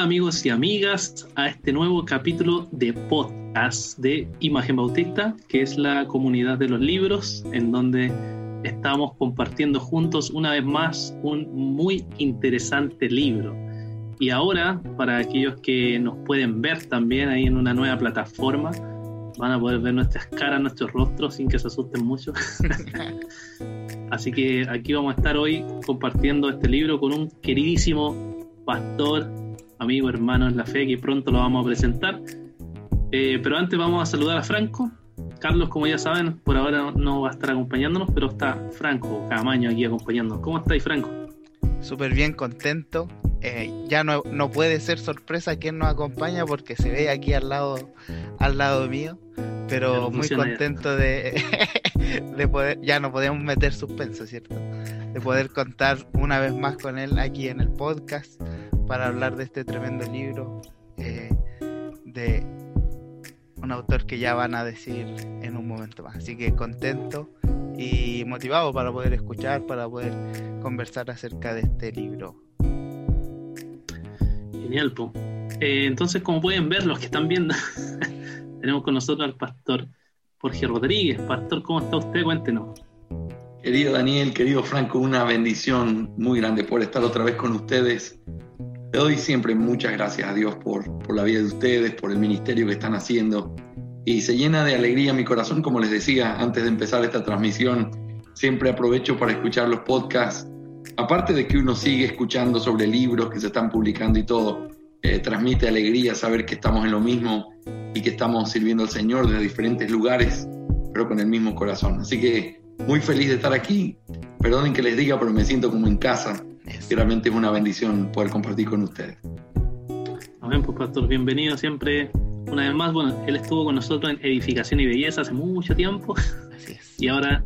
Hola amigos y amigas a este nuevo capítulo de podcast de Imagen Bautista, que es la comunidad de los libros, en donde estamos compartiendo juntos una vez más un muy interesante libro. Y ahora, para aquellos que nos pueden ver también ahí en una nueva plataforma, van a poder ver nuestras caras, nuestros rostros sin que se asusten mucho. Así que aquí vamos a estar hoy compartiendo este libro con un queridísimo pastor amigo, hermano en la fe, que pronto lo vamos a presentar. Eh, pero antes vamos a saludar a Franco. Carlos, como ya saben, por ahora no va a estar acompañándonos, pero está Franco Camaño aquí acompañándonos. ¿Cómo estáis, Franco? Súper bien, contento. Eh, ya no, no puede ser sorpresa quién nos acompaña porque se ve aquí al lado, al lado mío. Pero muy contento de, de poder, ya no podemos meter suspenso, ¿cierto? De poder contar una vez más con él aquí en el podcast para hablar de este tremendo libro eh, de un autor que ya van a decir en un momento más. Así que contento y motivado para poder escuchar, para poder conversar acerca de este libro. Genial, po. Eh, entonces, como pueden ver, los que están viendo, tenemos con nosotros al pastor Jorge Rodríguez. Pastor, ¿cómo está usted? Cuéntenos. Querido Daniel, querido Franco, una bendición muy grande por estar otra vez con ustedes le doy siempre muchas gracias a Dios por, por la vida de ustedes, por el ministerio que están haciendo. Y se llena de alegría mi corazón, como les decía antes de empezar esta transmisión. Siempre aprovecho para escuchar los podcasts. Aparte de que uno sigue escuchando sobre libros que se están publicando y todo, eh, transmite alegría saber que estamos en lo mismo y que estamos sirviendo al Señor desde diferentes lugares, pero con el mismo corazón. Así que muy feliz de estar aquí. Perdonen que les diga, pero me siento como en casa realmente es una bendición poder compartir con ustedes. Amén, pues pastor, bienvenido siempre. Una vez más, bueno, él estuvo con nosotros en Edificación y Belleza hace mucho tiempo. Y ahora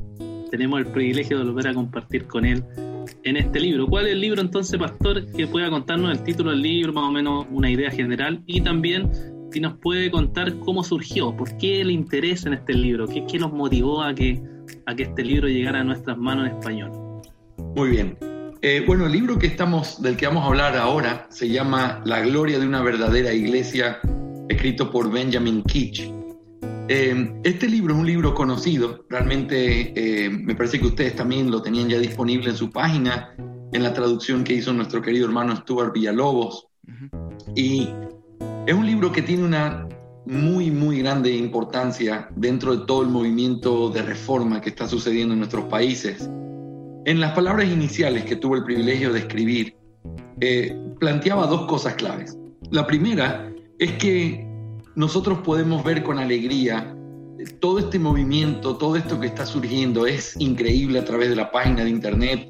tenemos el privilegio de volver a compartir con él en este libro. ¿Cuál es el libro entonces, pastor, que pueda contarnos el título del libro, más o menos una idea general? Y también si nos puede contar cómo surgió, por qué le interesa en este libro, qué, qué nos motivó a que, a que este libro llegara a nuestras manos en español. Muy bien. Eh, bueno, el libro que estamos, del que vamos a hablar ahora se llama La gloria de una verdadera iglesia, escrito por Benjamin Kitch. Eh, este libro es un libro conocido, realmente eh, me parece que ustedes también lo tenían ya disponible en su página, en la traducción que hizo nuestro querido hermano Stuart Villalobos. Y es un libro que tiene una muy, muy grande importancia dentro de todo el movimiento de reforma que está sucediendo en nuestros países. En las palabras iniciales que tuve el privilegio de escribir, eh, planteaba dos cosas claves. La primera es que nosotros podemos ver con alegría eh, todo este movimiento, todo esto que está surgiendo es increíble a través de la página de internet.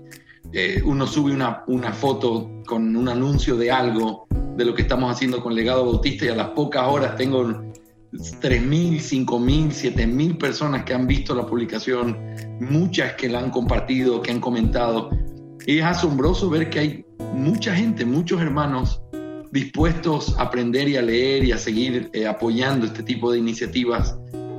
Eh, uno sube una, una foto con un anuncio de algo, de lo que estamos haciendo con Legado Bautista y a las pocas horas tengo 3.000, 5.000, 7.000 personas que han visto la publicación, muchas que la han compartido, que han comentado. Y es asombroso ver que hay mucha gente, muchos hermanos dispuestos a aprender y a leer y a seguir eh, apoyando este tipo de iniciativas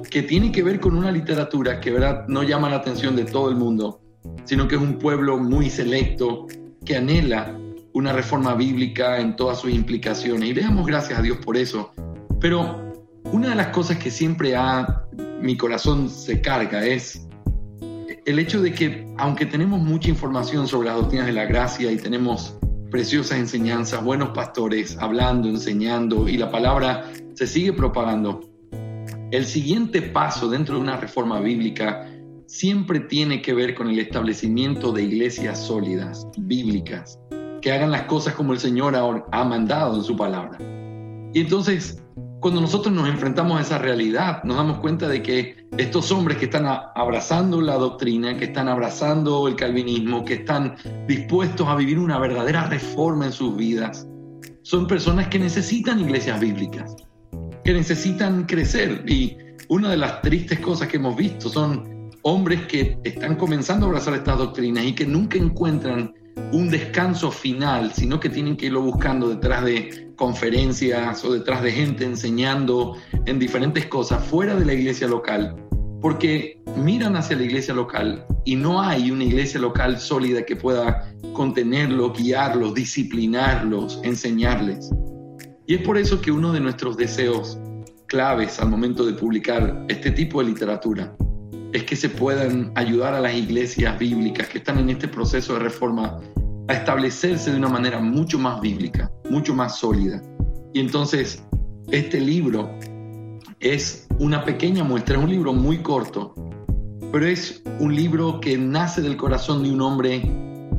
que tienen que ver con una literatura que ¿verdad? no llama la atención de todo el mundo, sino que es un pueblo muy selecto que anhela una reforma bíblica en todas sus implicaciones. Y le damos gracias a Dios por eso. Pero una de las cosas que siempre ha, mi corazón se carga es el hecho de que aunque tenemos mucha información sobre las doctrinas de la gracia y tenemos preciosas enseñanzas, buenos pastores hablando, enseñando y la palabra se sigue propagando, el siguiente paso dentro de una reforma bíblica siempre tiene que ver con el establecimiento de iglesias sólidas, bíblicas, que hagan las cosas como el Señor ha mandado en su palabra. Y entonces cuando nosotros nos enfrentamos a esa realidad, nos damos cuenta de que estos hombres que están abrazando la doctrina, que están abrazando el calvinismo, que están dispuestos a vivir una verdadera reforma en sus vidas, son personas que necesitan iglesias bíblicas, que necesitan crecer. Y una de las tristes cosas que hemos visto son hombres que están comenzando a abrazar estas doctrinas y que nunca encuentran un descanso final, sino que tienen que irlo buscando detrás de conferencias o detrás de gente enseñando en diferentes cosas fuera de la iglesia local, porque miran hacia la iglesia local y no hay una iglesia local sólida que pueda contenerlos, guiarlos, disciplinarlos, enseñarles. Y es por eso que uno de nuestros deseos claves al momento de publicar este tipo de literatura es que se puedan ayudar a las iglesias bíblicas que están en este proceso de reforma a establecerse de una manera mucho más bíblica, mucho más sólida. Y entonces, este libro es una pequeña muestra, es un libro muy corto, pero es un libro que nace del corazón de un hombre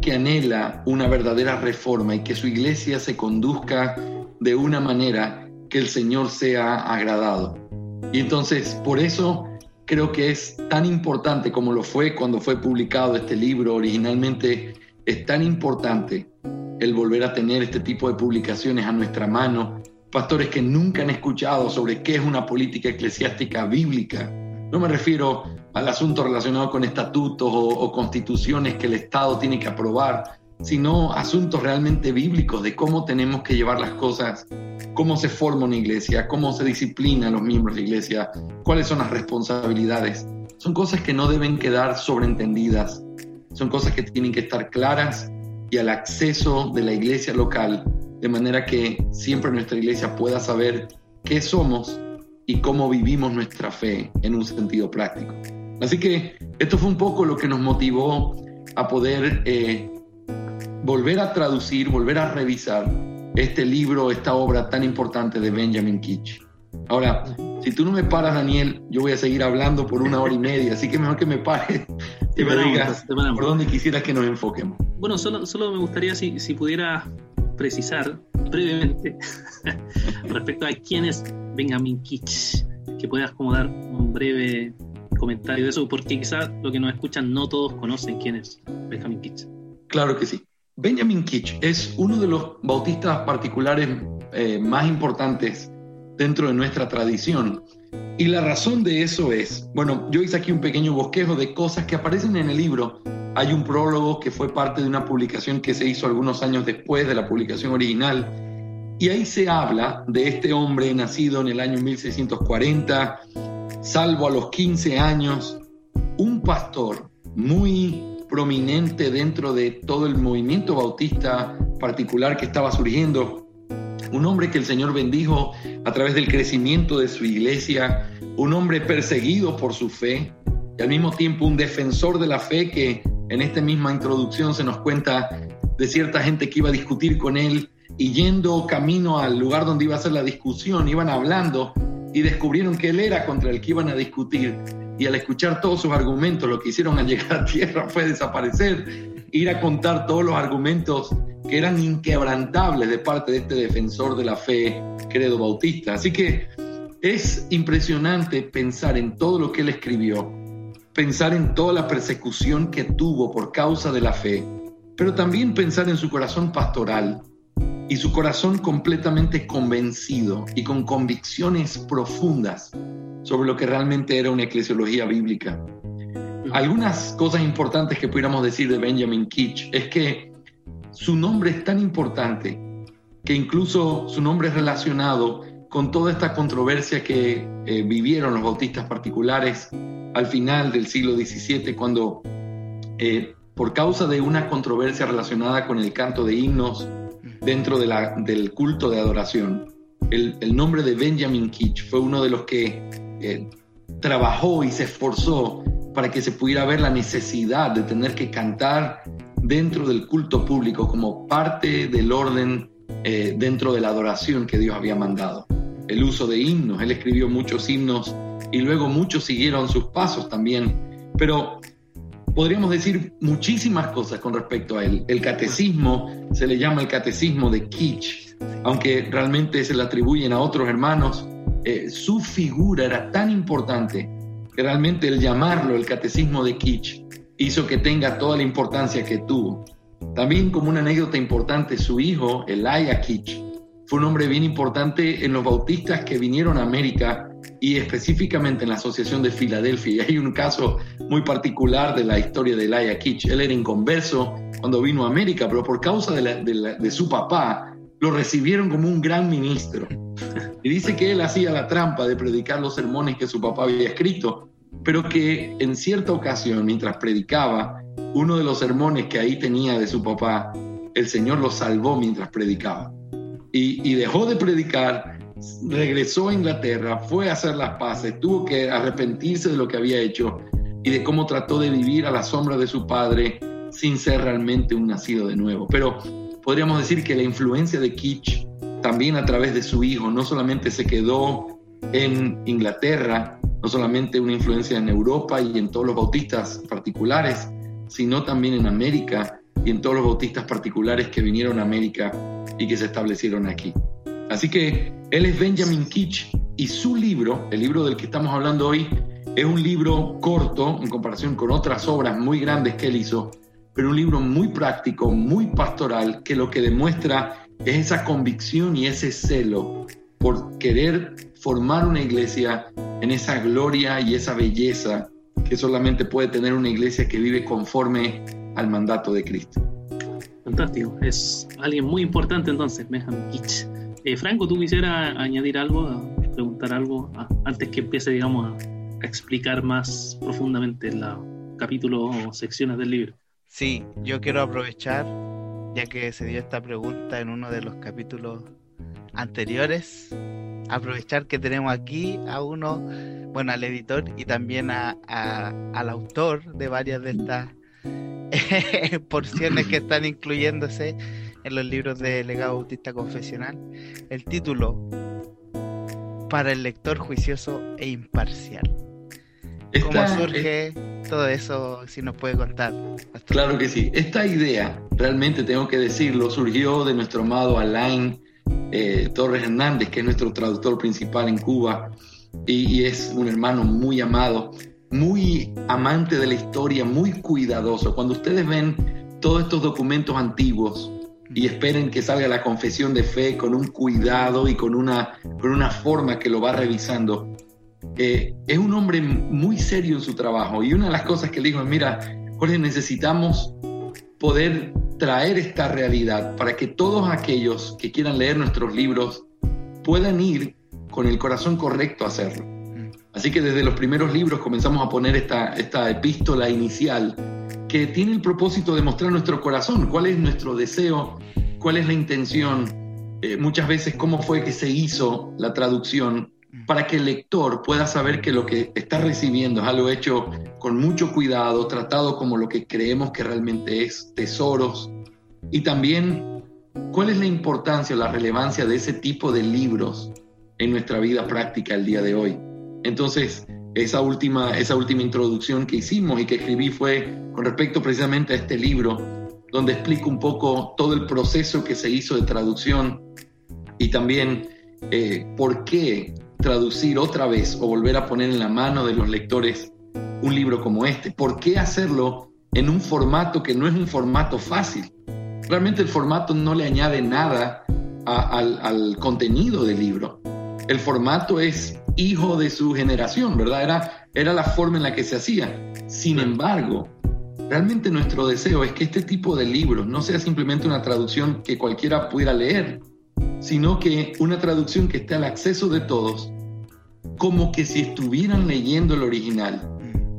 que anhela una verdadera reforma y que su iglesia se conduzca de una manera que el Señor sea agradado. Y entonces, por eso creo que es tan importante como lo fue cuando fue publicado este libro originalmente, es tan importante el volver a tener este tipo de publicaciones a nuestra mano. Pastores que nunca han escuchado sobre qué es una política eclesiástica bíblica. No me refiero al asunto relacionado con estatutos o, constituciones que el Estado tiene que aprobar, sino asuntos realmente bíblicos de cómo tenemos que llevar las cosas, cómo se forma una iglesia, cómo se disciplina a los miembros de la iglesia, cuáles son las responsabilidades. Son cosas que no deben quedar sobreentendidas, son cosas que tienen que estar claras y al acceso de la iglesia local, de manera que siempre nuestra iglesia pueda saber qué somos y cómo vivimos nuestra fe en un sentido práctico. Así que esto fue un poco lo que nos motivó a poder eh, volver a traducir, volver a revisar este libro, esta obra tan importante de Benjamin Kitch. Ahora, si tú no me paras, Daniel, yo voy a seguir hablando por una hora y media, así que mejor que me pares y me digas por dónde quisieras que nos enfoquemos. Bueno, solo, solo me gustaría si, si pudiera precisar brevemente respecto a quién es Benjamin Kitch, que puedas como dar un breve comentario de eso, porque quizás lo que nos escuchan no todos conocen quién es Benjamin Kitch. Claro que sí. Benjamin Kitch es uno de los bautistas particulares eh, más importantes dentro de nuestra tradición. Y la razón de eso es, bueno, yo hice aquí un pequeño bosquejo de cosas que aparecen en el libro. Hay un prólogo que fue parte de una publicación que se hizo algunos años después de la publicación original. Y ahí se habla de este hombre nacido en el año 1640, salvo a los 15 años, un pastor muy prominente dentro de todo el movimiento bautista particular que estaba surgiendo, un hombre que el Señor bendijo a través del crecimiento de su iglesia, un hombre perseguido por su fe y al mismo tiempo un defensor de la fe que en esta misma introducción se nos cuenta de cierta gente que iba a discutir con él y yendo camino al lugar donde iba a ser la discusión, iban hablando y descubrieron que él era contra el que iban a discutir. Y al escuchar todos sus argumentos, lo que hicieron al llegar a tierra fue desaparecer, ir a contar todos los argumentos que eran inquebrantables de parte de este defensor de la fe, credo bautista. Así que es impresionante pensar en todo lo que él escribió, pensar en toda la persecución que tuvo por causa de la fe, pero también pensar en su corazón pastoral, y su corazón completamente convencido y con convicciones profundas sobre lo que realmente era una eclesiología bíblica. Algunas cosas importantes que pudiéramos decir de Benjamin Kitch es que su nombre es tan importante que incluso su nombre es relacionado con toda esta controversia que eh, vivieron los bautistas particulares al final del siglo XVII, cuando eh, por causa de una controversia relacionada con el canto de himnos, dentro de la, del culto de adoración. El, el, nombre de Benjamin Kitch fue uno de los que eh, trabajó y se esforzó para que se pudiera ver la necesidad de tener que cantar dentro del culto público como parte del orden eh, dentro de la adoración que Dios había mandado. El uso de himnos, él escribió muchos himnos y luego muchos siguieron sus pasos también, pero podríamos decir muchísimas cosas con respecto a él. El catecismo se le llama el catecismo de Kitsch, aunque realmente se le atribuyen a otros hermanos. Eh, su figura era tan importante realmente el llamarlo el catecismo de Kitsch hizo que tenga toda la importancia que tuvo. También como una anécdota importante, su hijo, Elijah Kitsch, fue un hombre bien importante en los bautistas que vinieron a América y específicamente en la Asociación de Filadelfia. Y hay un caso muy particular de la historia de Elijah Kitsch. Él era inconverso cuando vino a América, pero por causa de su papá, lo recibieron como un gran ministro. Y dice que él hacía la trampa de predicar los sermones que su papá había escrito, pero que en cierta ocasión, mientras predicaba, uno de los sermones que ahí tenía de su papá, el Señor lo salvó mientras predicaba. y, dejó de predicar, regresó a Inglaterra, fue a hacer las paces, tuvo que arrepentirse de lo que había hecho y de cómo trató de vivir a la sombra de su padre sin ser realmente un nacido de nuevo. Pero podríamos decir que la influencia de Kitsch también a través de su hijo no solamente se quedó en Inglaterra, no solamente una influencia en Europa y en todos los bautistas particulares, sino también en América y en todos los bautistas particulares que vinieron a América y que se establecieron aquí. Así que él es Benjamin Kitsch y su libro, el libro del que estamos hablando hoy, es un libro corto en comparación con otras obras muy grandes que él hizo, pero un libro muy práctico, muy pastoral, que lo que demuestra es esa convicción y ese celo por querer formar una iglesia en esa gloria y esa belleza que solamente puede tener una iglesia que vive conforme al mandato de Cristo. Fantástico, es alguien muy importante entonces, Benjamin Kitsch. Eh, Franco, ¿tú quisieras añadir algo, preguntar algo antes que empiece, digamos, a, explicar más profundamente el capítulo o secciones del libro? Sí, yo quiero aprovechar, ya que se dio esta pregunta en uno de los capítulos anteriores, aprovechar que tenemos aquí a uno, bueno, al editor y también a, al autor de varias de estas porciones que están incluyéndose en los libros de Legado Bautista Confesional. El título, para el lector juicioso e imparcial. ¿Cómo surge todo eso? Si nos puede contar. Claro que sí. Esta idea, realmente tengo que decirlo, surgió de nuestro amado Alain eh, Torres Hernández, que es nuestro traductor principal en Cuba y, es un hermano muy amado, muy amante de la historia, muy cuidadoso. Cuando ustedes ven todos estos documentos antiguos y esperen que salga la confesión de fe con un cuidado y con una, con una forma que lo va revisando, eh, es un hombre muy serio en su trabajo. Y una de las cosas que le dijo es, mira, Jorge, necesitamos poder traer esta realidad para que todos aquellos que quieran leer nuestros libros puedan ir con el corazón correcto a hacerlo. Así que desde los primeros libros comenzamos a poner esta, esta epístola inicial que tiene el propósito de mostrar nuestro corazón, cuál es nuestro deseo, cuál es la intención, eh, muchas veces cómo fue que se hizo la traducción para que el lector pueda saber que lo que está recibiendo es algo hecho con mucho cuidado, tratado como lo que creemos que realmente es, tesoros, y también cuál es la importancia o la relevancia de ese tipo de libros en nuestra vida práctica el día de hoy. Entonces, esa última, esa última introducción que hicimos y que escribí fue con respecto precisamente a este libro, donde explico un poco todo el proceso que se hizo de traducción y también eh, por qué traducir otra vez o volver a poner en la mano de los lectores un libro como este. ¿Por qué hacerlo en un formato que no es un formato fácil? Realmente el formato no le añade nada al, al, contenido del libro. El formato es hijo de su generación, ¿verdad? Era, era la forma en la que se hacía. Sin embargo, realmente nuestro deseo es que este tipo de libros no sea simplemente una traducción que cualquiera pudiera leer, sino que una traducción que esté al acceso de todos, como que si estuvieran leyendo el original,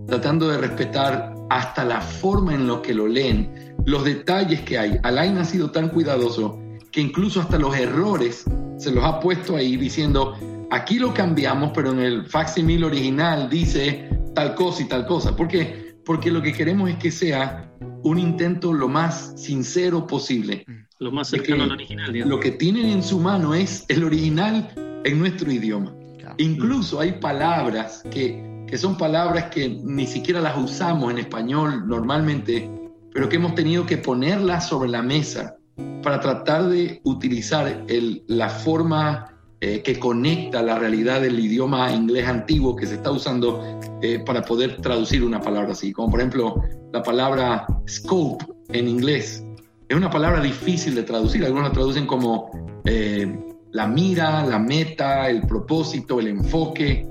tratando de respetar hasta la forma en la que lo leen, los detalles que hay. Alain ha sido tan cuidadoso que incluso hasta los errores se los ha puesto ahí diciendo, aquí lo cambiamos, pero en el facsimile original dice tal cosa y tal cosa. ¿Por qué? Porque lo que queremos es que sea un intento lo más sincero posible lo más cercano al original. Lo que tienen en su mano es el original en nuestro idioma. Incluso hay palabras que, que son palabras que ni siquiera las usamos en español normalmente, pero que hemos tenido que ponerlas sobre la mesa para tratar de utilizar el, la forma eh, que conecta la realidad del idioma inglés antiguo que se está usando eh, para poder traducir una palabra así, como por ejemplo la palabra scope en inglés es una palabra difícil de traducir. Algunos la traducen como eh, la mira, la meta, el propósito, el enfoque.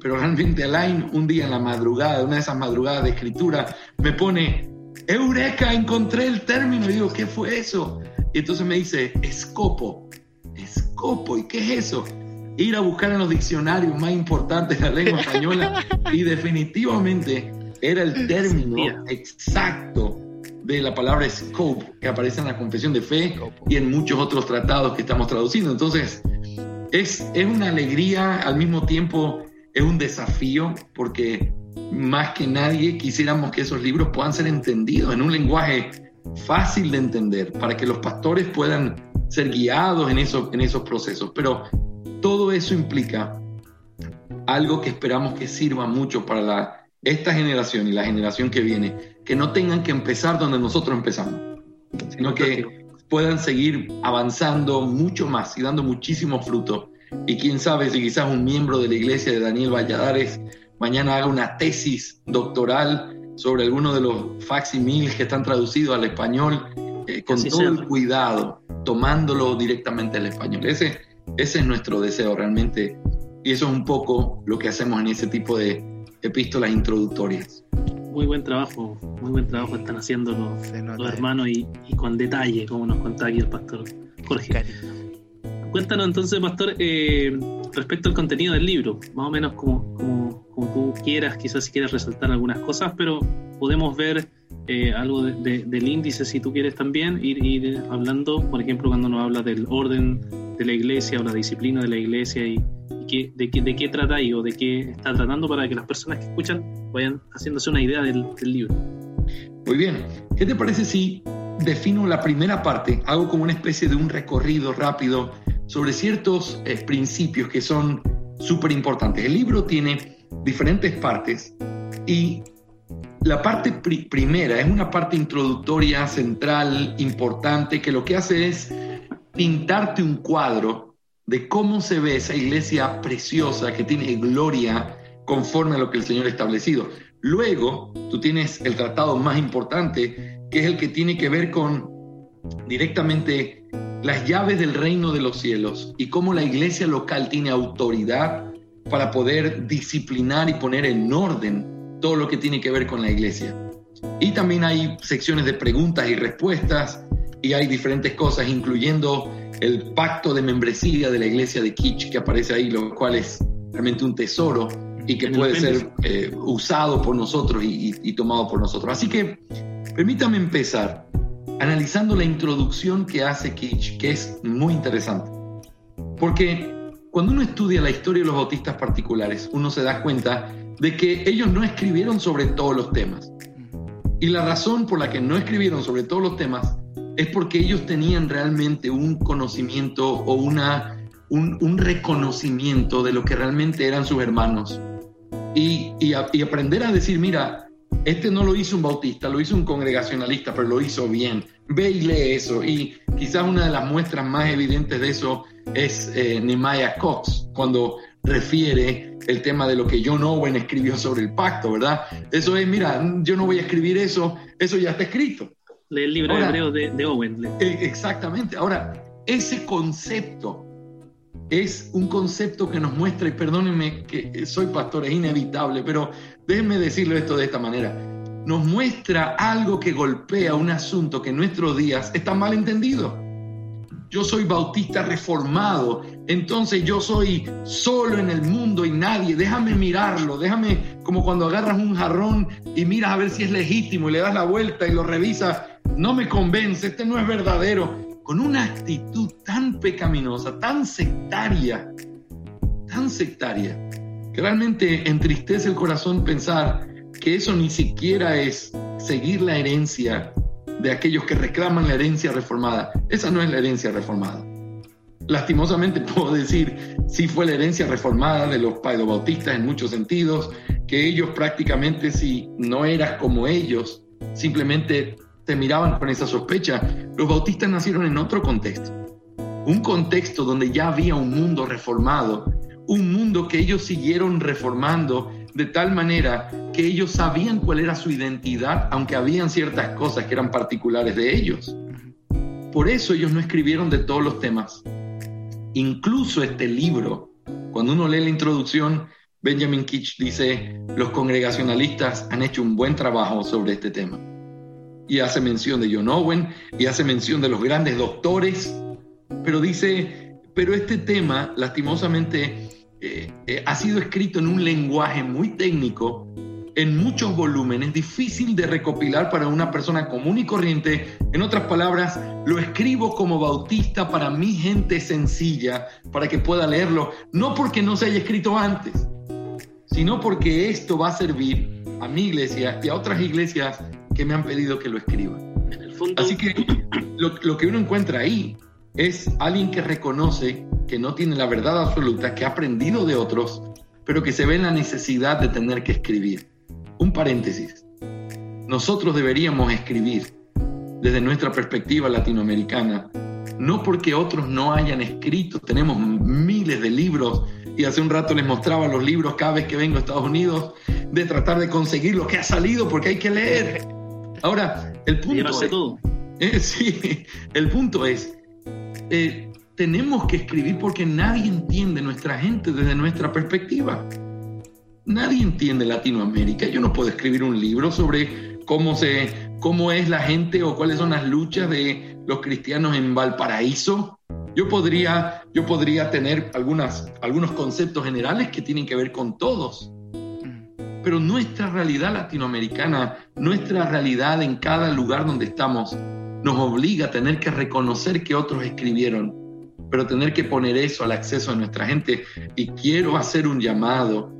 Pero realmente Alain, un día en la madrugada, una de esas madrugadas de escritura, me pone, Eureka, encontré el término. Y digo, ¿qué fue eso? Y entonces me dice, escopo. ¿Y qué es eso? Ir a buscar en los diccionarios más importantes de la lengua española y definitivamente era el término exacto de la palabra scope que aparece en la confesión de fe y en muchos otros tratados que estamos traduciendo. Entonces, es, es una alegría, al mismo tiempo es un desafío, porque más que nadie quisiéramos que esos libros puedan ser entendidos en un lenguaje fácil de entender, para que los pastores puedan ser guiados en esos, en esos procesos. Pero todo eso implica algo que esperamos que sirva mucho para la, esta generación y la generación que viene, que no tengan que empezar donde nosotros empezamos, sino que puedan seguir avanzando mucho más y dando muchísimo fruto. Y quién sabe si quizás un miembro de la iglesia de Daniel Valladares mañana haga una tesis doctoral sobre alguno de los facsimiles que están traducidos al español eh, con todo el cuidado, tomándolo directamente al español. Ese, ese es nuestro deseo realmente. Y eso es un poco lo que hacemos en ese tipo de epístolas introductorias. Muy buen trabajo, muy buen trabajo están haciendo los, hermanos y, con detalle, como nos contaba aquí el pastor Jorge. Cuéntanos entonces, pastor, eh, respecto al contenido del libro, más o menos como, como, tú quieras, quizás si quieres resaltar algunas cosas, pero podemos ver eh, algo del índice si tú quieres también, ir, hablando, por ejemplo, cuando nos habla del orden de la iglesia o la disciplina de la iglesia y, de, qué, de qué trata ahí o de qué está tratando para que las personas que escuchan vayan haciéndose una idea del, libro. Muy bien, ¿qué te parece si defino la primera parte, hago como una especie de un recorrido rápido sobre ciertos eh, principios que son súper importantes. El libro tiene diferentes partes y la parte primera es una parte introductoria, central, importante, que lo que hace es pintarte un cuadro de cómo se ve esa iglesia preciosa que tiene gloria conforme a lo que el Señor ha establecido. Luego, tú tienes el tratado más importante, que es el que tiene que ver con directamente las llaves del reino de los cielos y cómo la iglesia local tiene autoridad para poder disciplinar y poner en orden todo lo que tiene que ver con la iglesia. Y también hay secciones de preguntas y respuestas y hay diferentes cosas, incluyendo el pacto de membresía de la iglesia de Kitsch que aparece ahí, lo cual es realmente un tesoro y que puede ser eh, usado por nosotros y, tomado por nosotros. Así que permítame empezar analizando la introducción que hace Kitsch, que es muy interesante. Porque cuando uno estudia la historia de los bautistas particulares, uno se da cuenta de que ellos no escribieron sobre todos los temas. Y la razón por la que no escribieron sobre todos los temas es porque ellos tenían realmente un conocimiento o una, un, reconocimiento de lo que realmente eran sus hermanos. Y, y, aprender a decir, mira, este no lo hizo un bautista, lo hizo un congregacionalista, pero lo hizo bien. Ve y lee eso. Y quizás una de las muestras más evidentes de eso es eh, Cox, cuando refiere el tema de lo que John Owen escribió sobre el pacto, ¿verdad? Eso es, mira, yo no voy a escribir eso, eso ya está escrito el libro hebreo de, Owen. Eh, exactamente. Ahora, ese concepto es un concepto que nos muestra, y perdónenme que soy pastor, es inevitable, pero déjenme decirlo esto de esta manera. Nos muestra algo que golpea un asunto que en nuestros días está mal entendido. Yo soy bautista reformado, entonces yo soy solo en el mundo y nadie. Déjame mirarlo, déjame como cuando agarras un jarrón y miras a ver si es legítimo y le das la vuelta y lo revisas. No me convence, este no es verdadero, con una actitud tan pecaminosa, tan sectaria, tan sectaria, que realmente entristece el corazón pensar que eso ni siquiera es seguir la herencia de aquellos que reclaman la herencia reformada. Esa no es la herencia reformada. Lastimosamente puedo decir, sí fue la herencia reformada de los paedobautistas en muchos sentidos, que ellos prácticamente si no eras como ellos, simplemente miraban con esa sospecha. Los bautistas nacieron en otro contexto, un contexto donde ya había un mundo reformado, un mundo que ellos siguieron reformando de tal manera que ellos sabían cuál era su identidad, aunque habían ciertas cosas que eran particulares de ellos. Por eso ellos no escribieron de todos los temas. Incluso este libro, cuando uno lee la introducción, Benjamin Kitch dice, los congregacionalistas han hecho un buen trabajo sobre este tema y hace mención de John Owen y hace mención de los grandes doctores, pero dice, pero este tema lastimosamente eh, eh, ha sido escrito en un lenguaje muy técnico en muchos volúmenes, difícil de recopilar para una persona común y corriente. En otras palabras, lo escribo como bautista para mi gente sencilla, para que pueda leerlo, no porque no se haya escrito antes, sino porque esto va a servir a mi iglesia y a otras iglesias que me han pedido que lo escriba. Así que lo, lo que uno encuentra ahí es alguien que reconoce que no tiene la verdad absoluta, que ha aprendido de otros, pero que se ve en la necesidad de tener que escribir. Un paréntesis. Nosotros deberíamos escribir desde nuestra perspectiva latinoamericana, no porque otros no hayan escrito, tenemos miles de libros y hace un rato les mostraba los libros cada vez que vengo a Estados Unidos de tratar de conseguir lo que ha salido porque hay que leer. Ahora, el punto es, todo. Eh, sí, el punto es, eh, tenemos que escribir porque nadie entiende nuestra gente desde nuestra perspectiva. Nadie entiende Latinoamérica. Yo no puedo escribir un libro sobre cómo, se, cómo es la gente o cuáles son las luchas de los cristianos en Valparaíso. Yo podría, yo podría tener algunas, algunos conceptos generales que tienen que ver con todos. Pero nuestra realidad latinoamericana, nuestra realidad en cada lugar donde estamos, nos obliga a tener que reconocer que otros escribieron pero tener que poner eso al acceso de nuestra gente. Y quiero hacer un llamado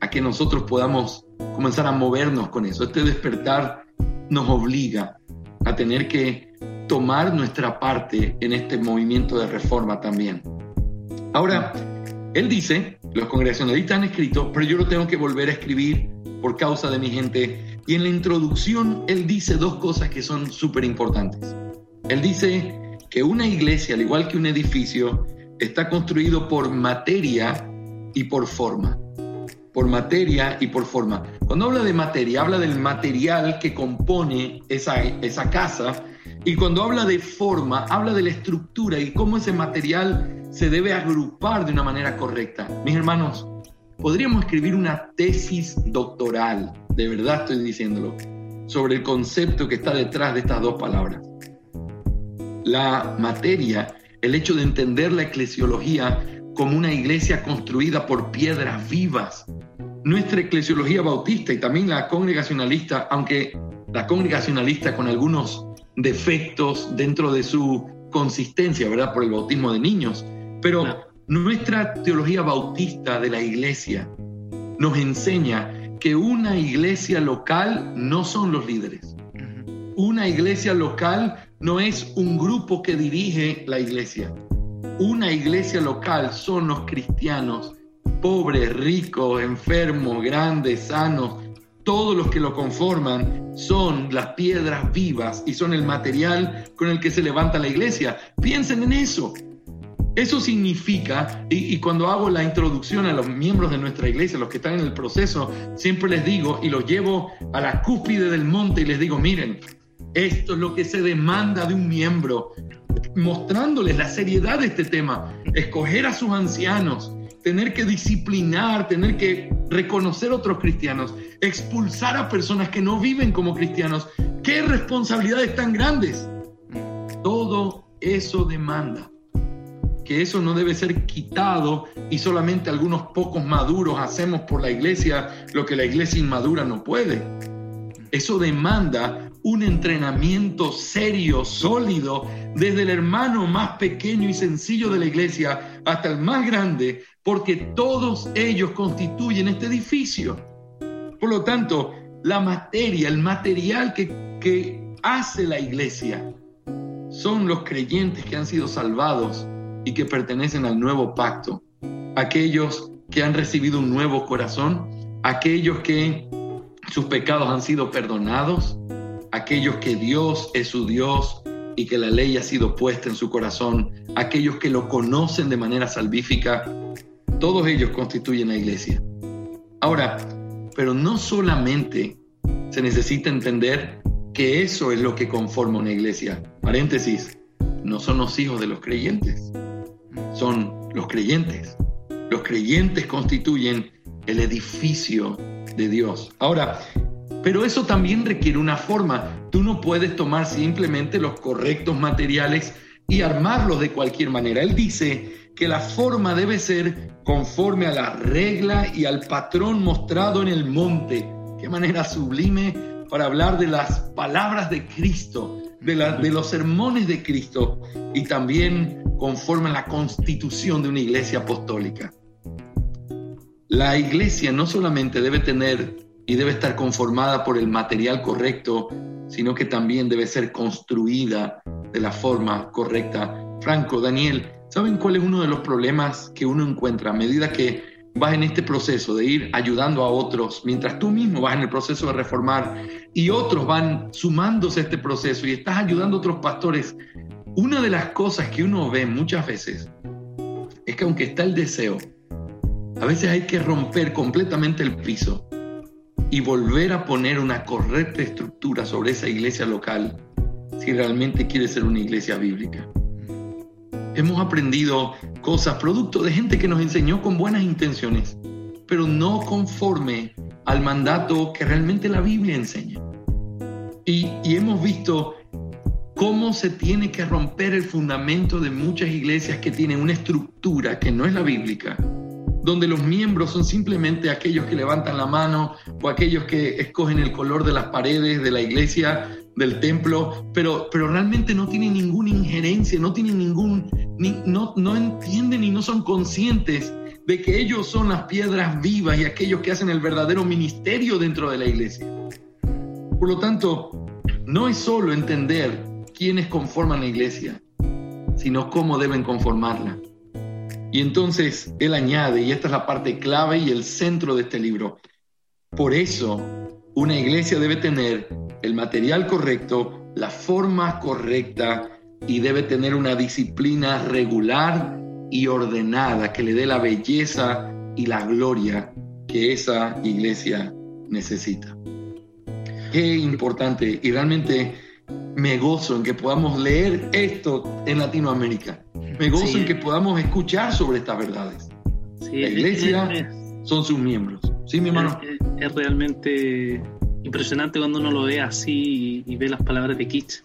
a que nosotros podamos comenzar a movernos con eso. Este despertar nos obliga a tener que tomar nuestra parte en este movimiento de reforma también. Ahora, él dice, los congregacionalistas han escrito, pero yo lo tengo que volver a escribir por causa de mi gente. Y en la introducción él dice dos cosas que son súper importantes. Él dice, que una iglesia, al igual que un edificio, está construido por materia y por forma. Por materia y por forma. Cuando habla de materia, habla del material que compone esa, esa casa. Y cuando habla de forma, habla de la estructura y cómo ese material se debe agrupar de una manera correcta. Mis hermanos, podríamos escribir una tesis doctoral, de verdad estoy diciéndolo, sobre el concepto que está detrás de estas dos palabras la materia, el hecho de entender la eclesiología como una iglesia construida por piedras vivas. Nuestra eclesiología bautista y también la congregacionalista, aunque la congregacionalista con algunos defectos dentro de su consistencia, ¿verdad? Por el bautismo de niños. Pero nuestra teología bautista de la iglesia nos enseña que una iglesia local no son los líderes. Una iglesia local no es un grupo que dirige la iglesia. Una iglesia local son los cristianos, pobres, ricos, enfermos, grandes, sanos. Todos los que lo conforman son las piedras vivas y son el material con el que se levanta la iglesia. Piensen en eso. Eso significa, y, cuando hago la introducción a los miembros de nuestra iglesia, los que están en el proceso, siempre les digo y los llevo a la cúspide del monte y les digo, miren, esto es lo que se demanda de un miembro, mostrándoles la seriedad de este tema, escoger a sus ancianos, tener que disciplinar, tener que reconocer otros cristianos, expulsar a personas que no viven como cristianos. ¿Qué responsabilidades tan grandes? Todo eso demanda que eso no debe ser quitado y solamente algunos pocos maduros hacemos por la iglesia lo que la iglesia inmadura no puede. Eso demanda un entrenamiento serio, sólido, desde el hermano más pequeño y sencillo de la iglesia hasta el más grande, porque todos ellos constituyen este edificio. Por lo tanto, la materia, el material que, que hace la iglesia, son los creyentes que han sido salvados y que pertenecen al nuevo pacto, aquellos que han recibido un nuevo corazón, aquellos que sus pecados han sido perdonados, aquellos que Dios es su Dios y que la ley ha sido puesta en su corazón, aquellos que lo conocen de manera salvífica, todos ellos constituyen la iglesia. Ahora, pero no solamente se necesita entender que eso es lo que conforma una iglesia. Paréntesis, no son los hijos de los creyentes, son los creyentes. Los creyentes constituyen el edificio de Dios. Ahora, pero eso también requiere una forma. Tú no puedes tomar simplemente los correctos materiales y armarlos de cualquier manera. Él dice que la forma debe ser conforme a la regla y al patrón mostrado en el monte. qué manera sublime para hablar de las palabras de Cristo, de, los sermones de Cristo y también conforme a la constitución de una iglesia apostólica. La iglesia no solamente debe tener y debe estar conformada por el material correcto, sino que también debe ser construida de la forma correcta. Franco, Daniel, ¿saben cuál es uno de los problemas que uno encuentra a medida que vas en este proceso de ir ayudando a otros, mientras tú mismo vas en el proceso de reformar y otros van sumándose a este proceso y estás ayudando a otros pastores? Una de las cosas que uno ve muchas veces es que aunque está el deseo, a veces hay que romper completamente el piso y volver a poner una correcta estructura sobre esa iglesia local si realmente quiere ser una iglesia bíblica. Hemos aprendido cosas producto de gente que nos enseñó con buenas intenciones, pero no conforme al mandato que realmente la Biblia enseña. Y, y hemos visto cómo se tiene que romper el fundamento de muchas iglesias que tienen una estructura que no es la bíblica donde los miembros son simplemente aquellos que levantan la mano o aquellos que escogen el color de las paredes de la iglesia, del templo, pero, pero realmente no tienen ninguna injerencia, no tienen ningún, no, no entienden y no son conscientes de que ellos son las piedras vivas y aquellos que hacen el verdadero ministerio dentro de la iglesia. Por lo tanto, no es solo entender quiénes conforman la iglesia, sino cómo deben conformarla. Y entonces él añade, y esta es la parte clave y el centro de este libro, por eso una iglesia debe tener el material correcto, la forma correcta y debe tener una disciplina regular y ordenada que le dé la belleza y la gloria que esa iglesia necesita. Qué importante y realmente me gozo en que podamos leer esto en Latinoamérica me gozo en que podamos escuchar sobre estas verdades. la iglesia son sus miembros. Sí, mi hermano. Es, realmente impresionante cuando uno lo ve así y, ve las palabras de Kitsch.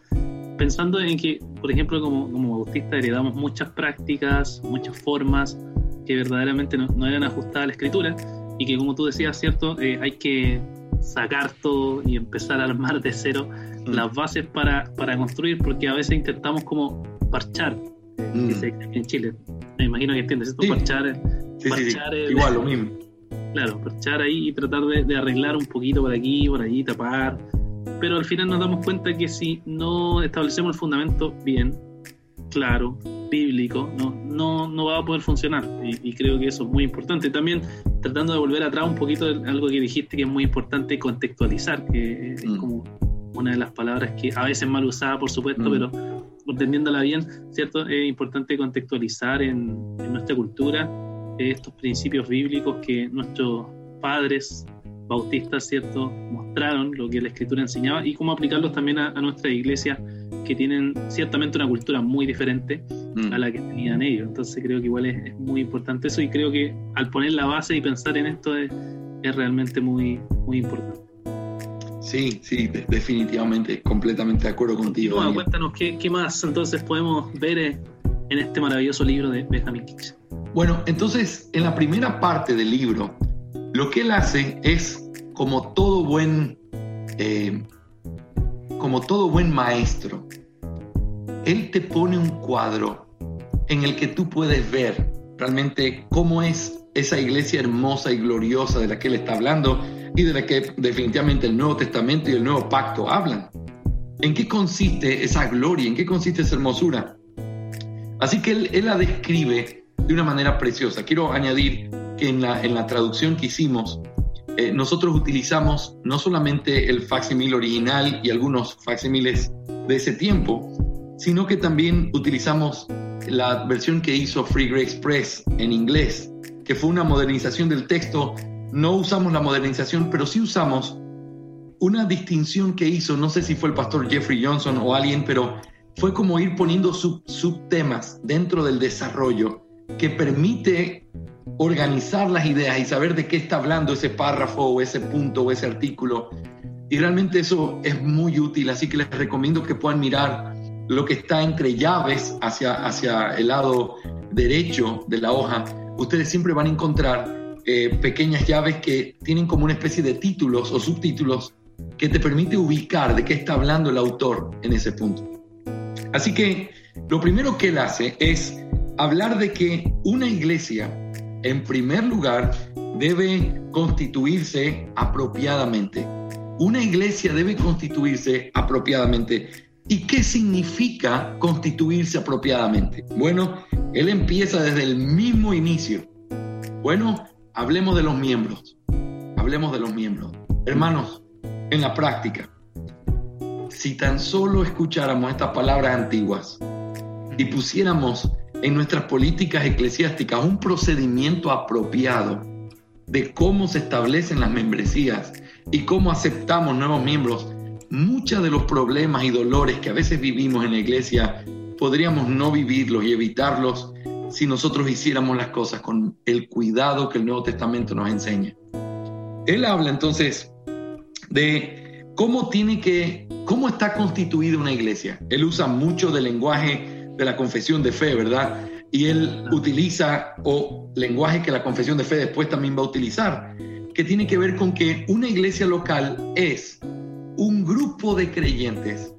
Pensando en que, por ejemplo, como, como bautistas heredamos muchas prácticas, muchas formas que verdaderamente no, eran ajustadas a la escritura y que, como tú decías, ¿cierto? Eh, hay que sacar todo y empezar a armar de cero mm. las bases para, para construir, porque a veces intentamos como parchar Mm. en Chile. Me imagino que entiendes esto, parchar, igual lo mismo. Claro, parchar ahí y tratar de, arreglar un poquito por aquí, por allí, tapar. Pero al final nos damos cuenta que si no establecemos el fundamento bien, claro, bíblico, no, no, no va a poder funcionar. Y, creo que eso es muy importante. También tratando de volver atrás un poquito algo que dijiste que es muy importante contextualizar, que es mm. como una de las palabras que a veces mal usada, por supuesto, mm. pero entendiéndola bien, ¿cierto? Es importante contextualizar en, nuestra cultura estos principios bíblicos que nuestros padres bautistas, ¿cierto?, mostraron lo que la escritura enseñaba y cómo aplicarlos también a, nuestra iglesia que tienen ciertamente una cultura muy diferente a la que tenían ellos. Entonces creo que igual es, muy importante eso y creo que al poner la base y pensar en esto es, es realmente muy, muy importante. Sí, sí, definitivamente, completamente de acuerdo contigo. Bueno, cuéntanos ¿qué, más entonces podemos ver en este maravilloso libro de Benjamin Kitch. Bueno, entonces en la primera parte del libro, lo que él hace es como todo buen, eh, como todo buen maestro, él te pone un cuadro en el que tú puedes ver realmente cómo es esa iglesia hermosa y gloriosa de la que él está hablando y de la que definitivamente el Nuevo Testamento y el Nuevo Pacto hablan. ¿En qué consiste esa gloria? ¿En qué consiste esa hermosura? Así que él, la describe de una manera preciosa. Quiero añadir que en la, en la traducción que hicimos, eh, nosotros utilizamos no solamente el facsimil original y algunos facsimiles de ese tiempo, sino que también utilizamos la versión que hizo Free Grace Press en inglés, que fue una modernización del texto no usamos la modernización, pero sí usamos una distinción que hizo, no sé si fue el pastor Jeffrey Johnson o alguien, pero fue como ir poniendo subtemas dentro del desarrollo que permite organizar las ideas y saber de qué está hablando ese párrafo o ese punto o ese artículo. Y realmente eso es muy útil, así que les recomiendo que puedan mirar lo que está entre llaves hacia, hacia el lado derecho de la hoja. Ustedes siempre van a encontrar eh, pequeñas llaves que tienen como una especie de títulos o subtítulos que te permite ubicar de qué está hablando el autor en ese punto. Así que lo primero que él hace es hablar de que una iglesia, en primer lugar, debe constituirse apropiadamente. Una iglesia debe constituirse apropiadamente. ¿Y qué significa constituirse apropiadamente? Bueno, él empieza desde el mismo inicio. Bueno, hablemos de los miembros. Hablemos de los miembros. Hermanos, en la práctica, si tan solo escucháramos estas palabras antiguas y pusiéramos en nuestras políticas eclesiásticas un procedimiento apropiado de cómo se establecen las membresías y cómo aceptamos nuevos miembros, muchos de los problemas y dolores que a veces vivimos en la iglesia podríamos no vivirlos y evitarlos si nosotros hiciéramos las cosas con el cuidado que el Nuevo Testamento nos enseña. Él habla entonces de cómo tiene que, cómo está constituida una iglesia. Él usa mucho del lenguaje de la confesión de fe, ¿verdad? Y él utiliza, o lenguaje que la confesión de fe después también va a utilizar, que tiene que ver con que una iglesia local es un grupo de creyentes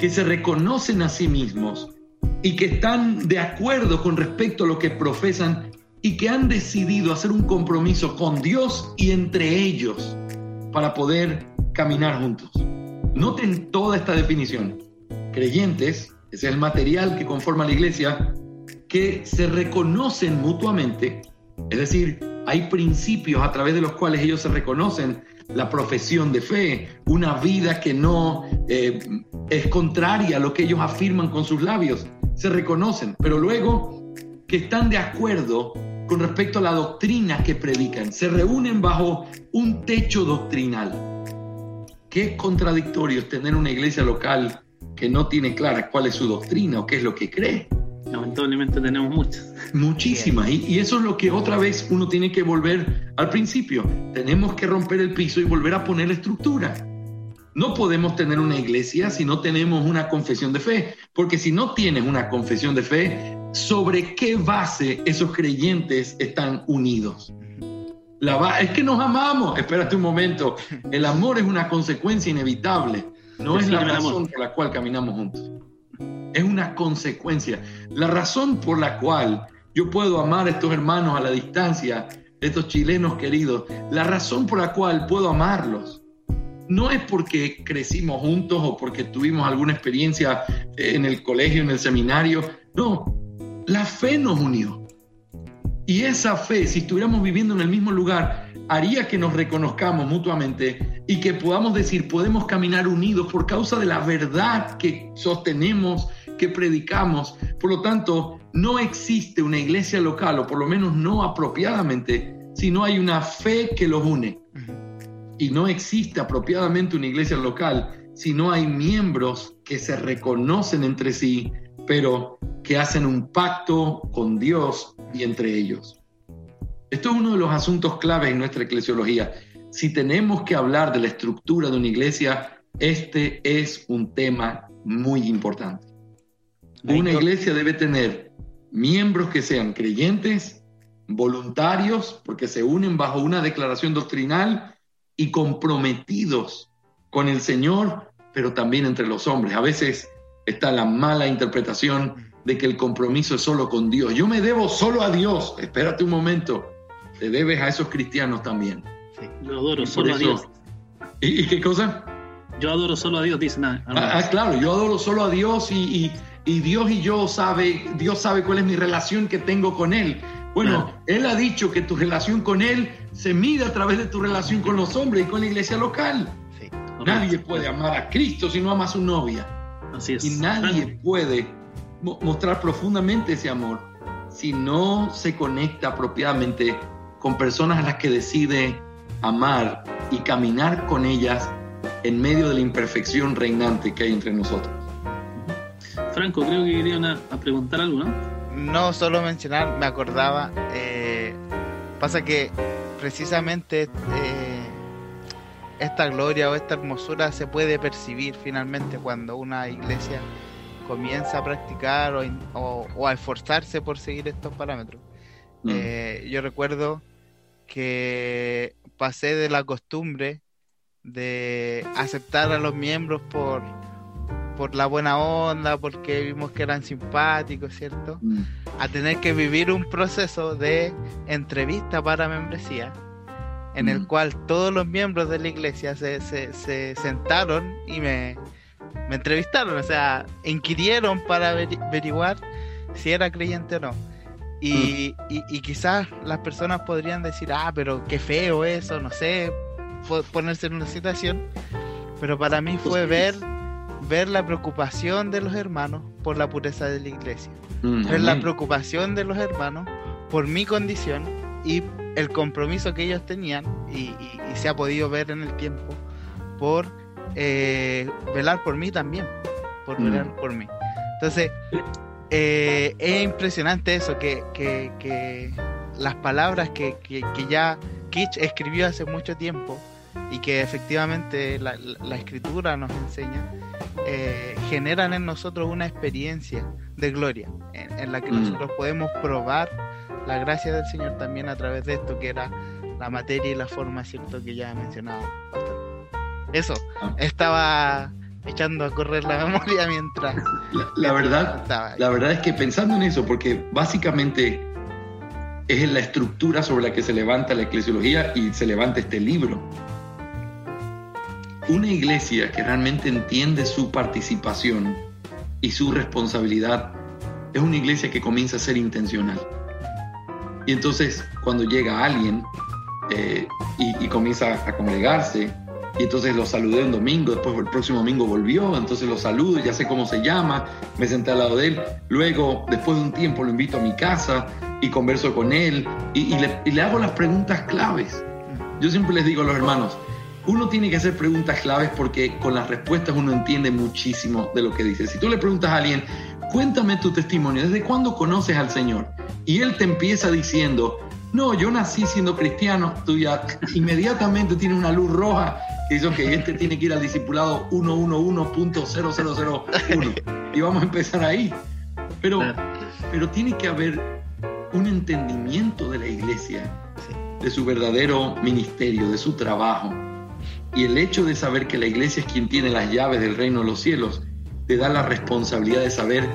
que se reconocen a sí mismos y que están de acuerdo con respecto a lo que profesan y que han decidido hacer un compromiso con Dios y entre ellos para poder caminar juntos. Noten toda esta definición. Creyentes, es el material que conforma la iglesia, que se reconocen mutuamente, es decir, hay principios a través de los cuales ellos se reconocen la profesión de fe, una vida que no eh, es contraria a lo que ellos afirman con sus labios, se reconocen, pero luego que están de acuerdo con respecto a la doctrina que predican, se reúnen bajo un techo doctrinal. Qué contradictorio es tener una iglesia local que no tiene clara cuál es su doctrina o qué es lo que cree. Lamentablemente tenemos muchas. Muchísimas. Y, y, eso es lo que otra vez uno tiene que volver al principio. Tenemos que romper el piso y volver a poner estructura. No podemos tener una iglesia si no tenemos una confesión de fe. Porque si no tienes una confesión de fe, ¿sobre qué base esos creyentes están unidos? La es que nos amamos. Espérate un momento. El amor es una consecuencia inevitable. No es la razón por la cual caminamos juntos. Es una consecuencia. La razón por la cual yo puedo amar a estos hermanos a la distancia, estos chilenos queridos, la razón por la cual puedo amarlos, no es porque crecimos juntos o porque tuvimos alguna experiencia en el colegio, en el seminario. No, la fe nos unió. Y esa fe, si estuviéramos viviendo en el mismo lugar, haría que nos reconozcamos mutuamente y que podamos decir, podemos caminar unidos por causa de la verdad que sostenemos, que predicamos. Por lo tanto, no existe una iglesia local, o por lo menos no apropiadamente, si no hay una fe que los une. Y no existe apropiadamente una iglesia local si no hay miembros que se reconocen entre sí, pero que hacen un pacto con Dios y entre ellos. Esto es uno de los asuntos claves en nuestra eclesiología. Si tenemos que hablar de la estructura de una iglesia, este es un tema muy importante. Una iglesia debe tener miembros que sean creyentes, voluntarios, porque se unen bajo una declaración doctrinal y comprometidos con el Señor, pero también entre los hombres. A veces está la mala interpretación de que el compromiso es solo con Dios. Yo me debo solo a Dios. Espérate un momento. Te debes a esos cristianos también. Yo adoro solo a Dios. ¿Y, qué cosa? Yo adoro solo a Dios, dice nada. Ah, ah, claro, yo adoro solo a Dios y, Dios y yo sabe, Dios sabe cuál es mi relación que tengo con Él. Bueno, Él ha dicho que tu relación con Él se mide a través de tu relación con los hombres y con la iglesia local. Nadie puede amar a Cristo si no ama a su novia. Así es. Y nadie puede mostrar profundamente ese amor si no se conecta apropiadamente con personas a las que decide amar y caminar con ellas en medio de la imperfección reinante que hay entre nosotros. Franco, creo que querían a, preguntar algo, ¿no? No, solo mencionar, me acordaba, eh, pasa que precisamente eh, esta gloria o esta hermosura se puede percibir finalmente cuando una iglesia comienza a practicar o, a esforzarse por seguir estos parámetros. Mm. Eh, yo recuerdo que pasé de la costumbre de aceptar a los miembros por, por la buena onda, porque vimos que eran simpáticos, ¿cierto? Mm. A tener que vivir un proceso de entrevista para membresía, en el mm. cual todos los miembros de la iglesia se, se, sentaron y me, me, entrevistaron, o sea, inquirieron para averiguar si era creyente o no. Y, mm. y, y, quizás las personas podrían decir, ah, pero qué feo eso, no sé, ponerse en una situación, pero para mí fue ver, ver la preocupación de los hermanos por la pureza de la iglesia, mm, ver la preocupación de los hermanos por mi condición y el compromiso que ellos tenían, y, se ha podido ver en el tiempo, por eh, velar por mí también, por mm. velar por mí. Entonces, eh, es impresionante eso, que, que, las palabras que, que, ya Kitsch escribió hace mucho tiempo y que efectivamente la, escritura nos enseña, eh, generan en nosotros una experiencia de gloria, en, la que mm. nosotros podemos probar la gracia del Señor también a través de esto que era la materia y la forma, ¿cierto? Que ya he mencionado. Eso, estaba echando a correr la memoria mientras... La, verdad, la verdad es que pensando en eso, porque básicamente es la estructura sobre la que se levanta la eclesiología y se levanta este libro. Una iglesia que realmente entiende su participación y su responsabilidad es una iglesia que comienza a ser intencional. Y entonces cuando llega alguien eh, y, comienza a congregarse, y entonces lo saludé un domingo, después el próximo domingo volvió, entonces lo saludo, ya sé cómo se llama, me senté al lado de él, luego después de un tiempo lo invito a mi casa y converso con él y, le, y le hago las preguntas claves. Yo siempre les digo a los hermanos, uno tiene que hacer preguntas claves porque con las respuestas uno entiende muchísimo de lo que dice. Si tú le preguntas a alguien, cuéntame tu testimonio, ¿desde cuándo conoces al Señor? Y él te empieza diciendo, no, yo nací siendo cristiano, tú ya inmediatamente tienes una luz roja que dice, ok, este tiene que ir al discipulado 111.0001 y vamos a empezar ahí. Pero, pero tiene que haber un entendimiento de la iglesia, de su verdadero ministerio, de su trabajo y el hecho de saber que la iglesia es quien tiene las llaves del reino de los cielos, te da la responsabilidad de saber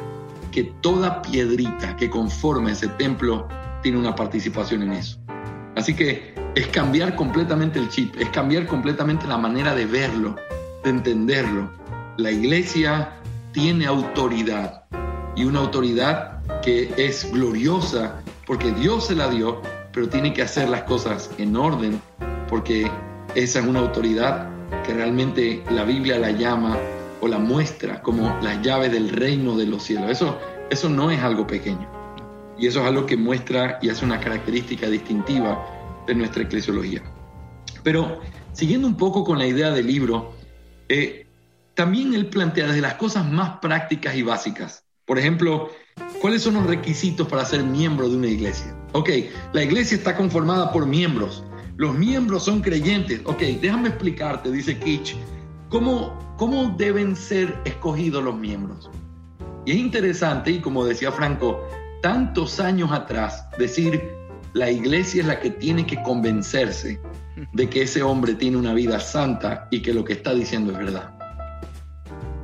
que toda piedrita que conforma ese templo tiene una participación en eso. Así que es cambiar completamente el chip, es cambiar completamente la manera de verlo, de entenderlo. La iglesia tiene autoridad y una autoridad que es gloriosa porque Dios se la dio, pero tiene que hacer las cosas en orden porque esa es una autoridad que realmente la Biblia la llama o la muestra como la llave del reino de los cielos. Eso, eso no es algo pequeño. Y eso es algo que muestra y hace una característica distintiva de nuestra eclesiología. Pero siguiendo un poco con la idea del libro, eh, también él plantea desde las cosas más prácticas y básicas. Por ejemplo, ¿cuáles son los requisitos para ser miembro de una iglesia? Ok, la iglesia está conformada por miembros. Los miembros son creyentes. Ok, déjame explicarte, dice Kitsch, cómo, cómo deben ser escogidos los miembros. Y es interesante, y como decía Franco, tantos años atrás, decir, la iglesia es la que tiene que convencerse de que ese hombre tiene una vida santa y que lo que está diciendo es verdad.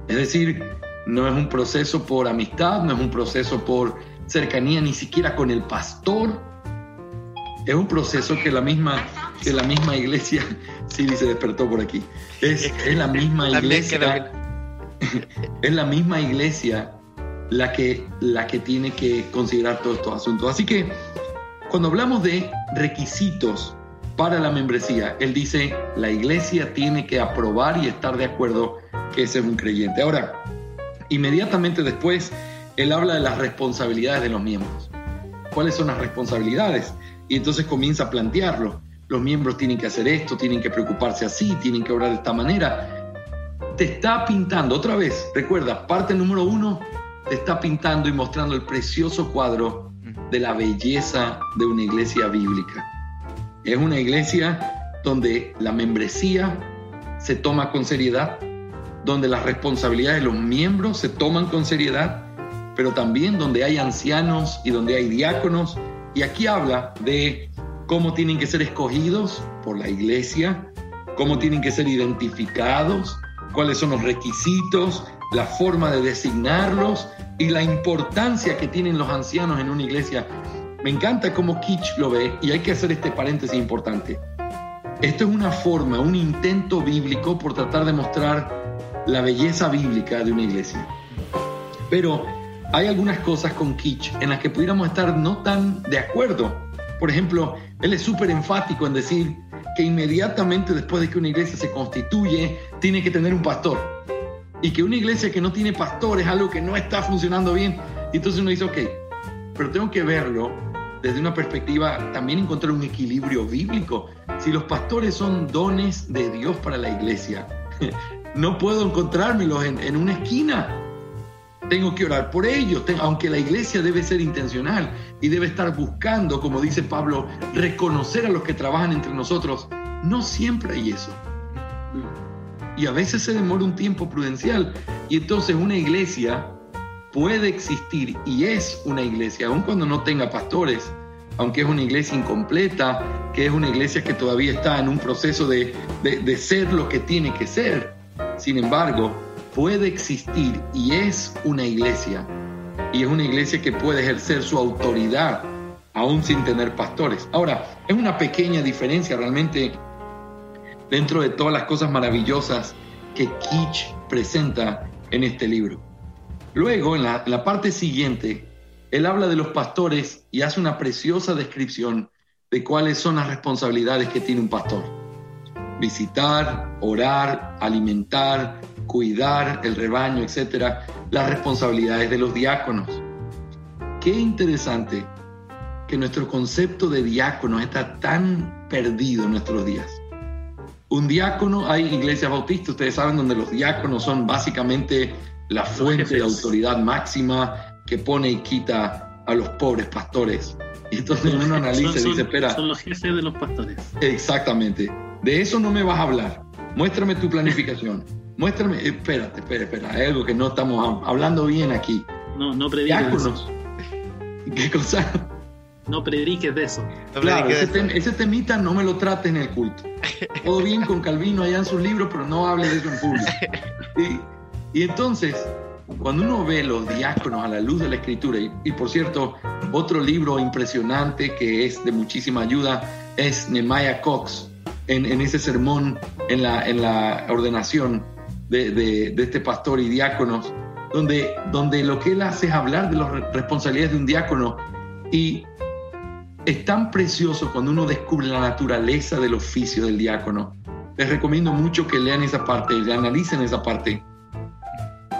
Es decir, no es un proceso por amistad, no es un proceso por cercanía ni siquiera con el pastor, es un proceso que la misma, que la misma iglesia, sí, se despertó por aquí. Es, la misma iglesia. es la misma iglesia la que, la que tiene que considerar todos estos asuntos. Así que cuando hablamos de requisitos para la membresía, él dice, la iglesia tiene que aprobar y estar de acuerdo que ese es un creyente. Ahora, inmediatamente después, él habla de las responsabilidades de los miembros. ¿Cuáles son las responsabilidades? Y entonces comienza a plantearlo. Los miembros tienen que hacer esto, tienen que preocuparse así, tienen que obrar de esta manera. Te está pintando, otra vez, recuerda, parte número uno, te está pintando y mostrando el precioso cuadro de la belleza de una iglesia bíblica. Es una iglesia donde la membresía se toma con seriedad, donde las responsabilidades de los miembros se toman con seriedad, pero también donde hay ancianos y donde hay diáconos y aquí habla de cómo tienen que ser escogidos por la iglesia, cómo tienen que ser identificados, cuáles son los requisitos, la forma de designarlos y la importancia que tienen los ancianos en una iglesia. Me encanta cómo Kitsch lo ve y hay que hacer este paréntesis importante. Esto es una forma, un intento bíblico por tratar de mostrar la belleza bíblica de una iglesia. Pero hay algunas cosas con Kitsch en las que pudiéramos estar no tan de acuerdo. Por ejemplo, él es súper enfático en decir que inmediatamente después de que una iglesia se constituye, tiene que tener un pastor. Y que una iglesia que no tiene pastor es algo que no está funcionando bien. Y entonces uno dice, ok, pero tengo que verlo desde una perspectiva, también encontrar un equilibrio bíblico. Si los pastores son dones de Dios para la iglesia, no puedo encontrármelos en, en una esquina tengo que orar por ellos, aunque la iglesia debe ser intencional y debe estar buscando, como dice Pablo, reconocer a los que trabajan entre nosotros. No siempre hay eso. Y a veces se demora un tiempo prudencial. Y entonces una iglesia puede existir y es una iglesia, aun cuando no tenga pastores, aunque es una iglesia incompleta, que es una iglesia que todavía está en un proceso de, de ser lo que tiene que ser. Sin embargo, puede existir y es una iglesia. Y es una iglesia que puede ejercer su autoridad aún sin tener pastores. Ahora, es una pequeña diferencia realmente dentro de todas las cosas maravillosas que Kitsch presenta en este libro. Luego, en la, en la parte siguiente, él habla de los pastores y hace una preciosa descripción de cuáles son las responsabilidades que tiene un pastor. Visitar, orar, alimentar, cuidar el rebaño, etcétera, las responsabilidades de los diáconos. Qué interesante que nuestro concepto de diácono está tan perdido en nuestros días. Un diácono, hay iglesias bautistas, ustedes saben, donde los diáconos son básicamente la fuente de autoridad máxima que pone y quita a los pobres pastores. Y entonces uno analiza y dice, espera. Son los jefes de los pastores. Exactamente. De eso no me vas a hablar. Muéstrame tu planificación. Muéstrame, espérate, espérate, espérate, hay algo que no estamos hablando bien aquí. No, no prediques ¿Qué cosa? No prediques de eso. claro, ese, temita no me lo trates en el culto. Todo bien con Calvino allá en sus libros, pero no hable de eso en público. Y, entonces, cuando uno ve los diáconos a la luz de la escritura, y, por cierto, otro libro impresionante que es de muchísima ayuda es Nehemiah Cox, en, en ese sermón en la, en la ordenación de, este pastor y diáconos, donde, donde lo que él hace es hablar de las responsabilidades de un diácono y es tan precioso cuando uno descubre la naturaleza del oficio del diácono. Les recomiendo mucho que lean esa parte, y analicen esa parte.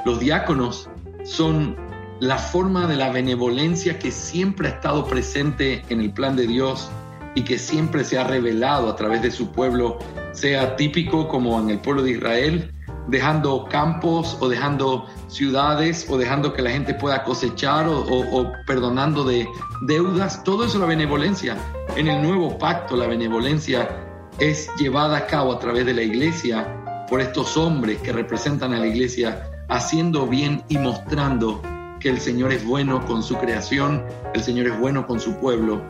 Los diáconos son la forma de la benevolencia que siempre ha estado presente en el plan de Dios y que siempre se ha revelado a través de su pueblo, sea típico como en el pueblo de Israel, dejando campos o dejando ciudades o dejando que la gente pueda cosechar o, perdonando de deudas. Todo eso es la benevolencia. En el nuevo pacto la benevolencia es llevada a cabo a través de la iglesia por estos hombres que representan a la iglesia haciendo bien y mostrando que el Señor es bueno con su creación, el Señor es bueno con su pueblo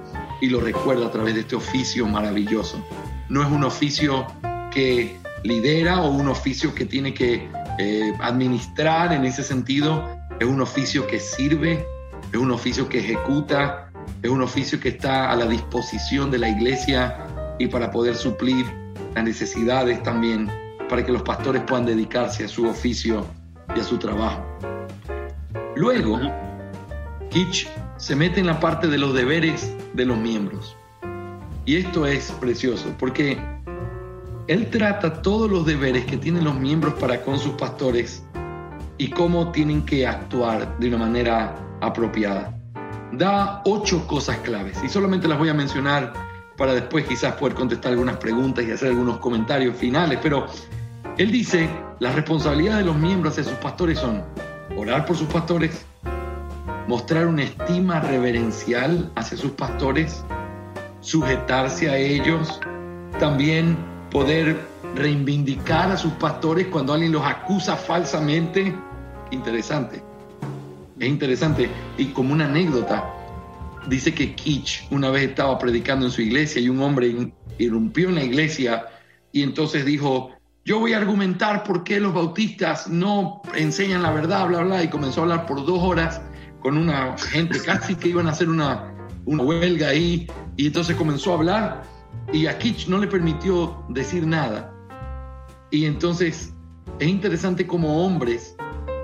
y lo recuerda a través de este oficio maravilloso. No es un oficio que lidera o un oficio que tiene que eh, administrar en ese sentido, es un oficio que sirve, es un oficio que ejecuta, es un oficio que está a la disposición de la iglesia y para poder suplir las necesidades también, para que los pastores puedan dedicarse a su oficio y a su trabajo. Luego, Kitsch se mete en la parte de los deberes de los miembros. Y esto es precioso, porque él trata todos los deberes que tienen los miembros para con sus pastores y cómo tienen que actuar de una manera apropiada. Da ocho cosas claves y solamente las voy a mencionar para después quizás poder contestar algunas preguntas y hacer algunos comentarios finales, pero él dice, las responsabilidades de los miembros hacia sus pastores son orar por sus pastores, mostrar una estima reverencial hacia sus pastores, sujetarse a ellos, también poder reivindicar a sus pastores cuando alguien los acusa falsamente. Interesante. Es interesante. Y como una anécdota, dice que Kitsch una vez estaba predicando en su iglesia y un hombre irrumpió en la iglesia y entonces dijo, yo voy a argumentar por qué los bautistas no enseñan la verdad, bla, bla, y comenzó a hablar por dos horas con una gente casi que iban a hacer una, una huelga ahí, y entonces comenzó a hablar y a Kitsch no le permitió decir nada. Y entonces es interesante como hombres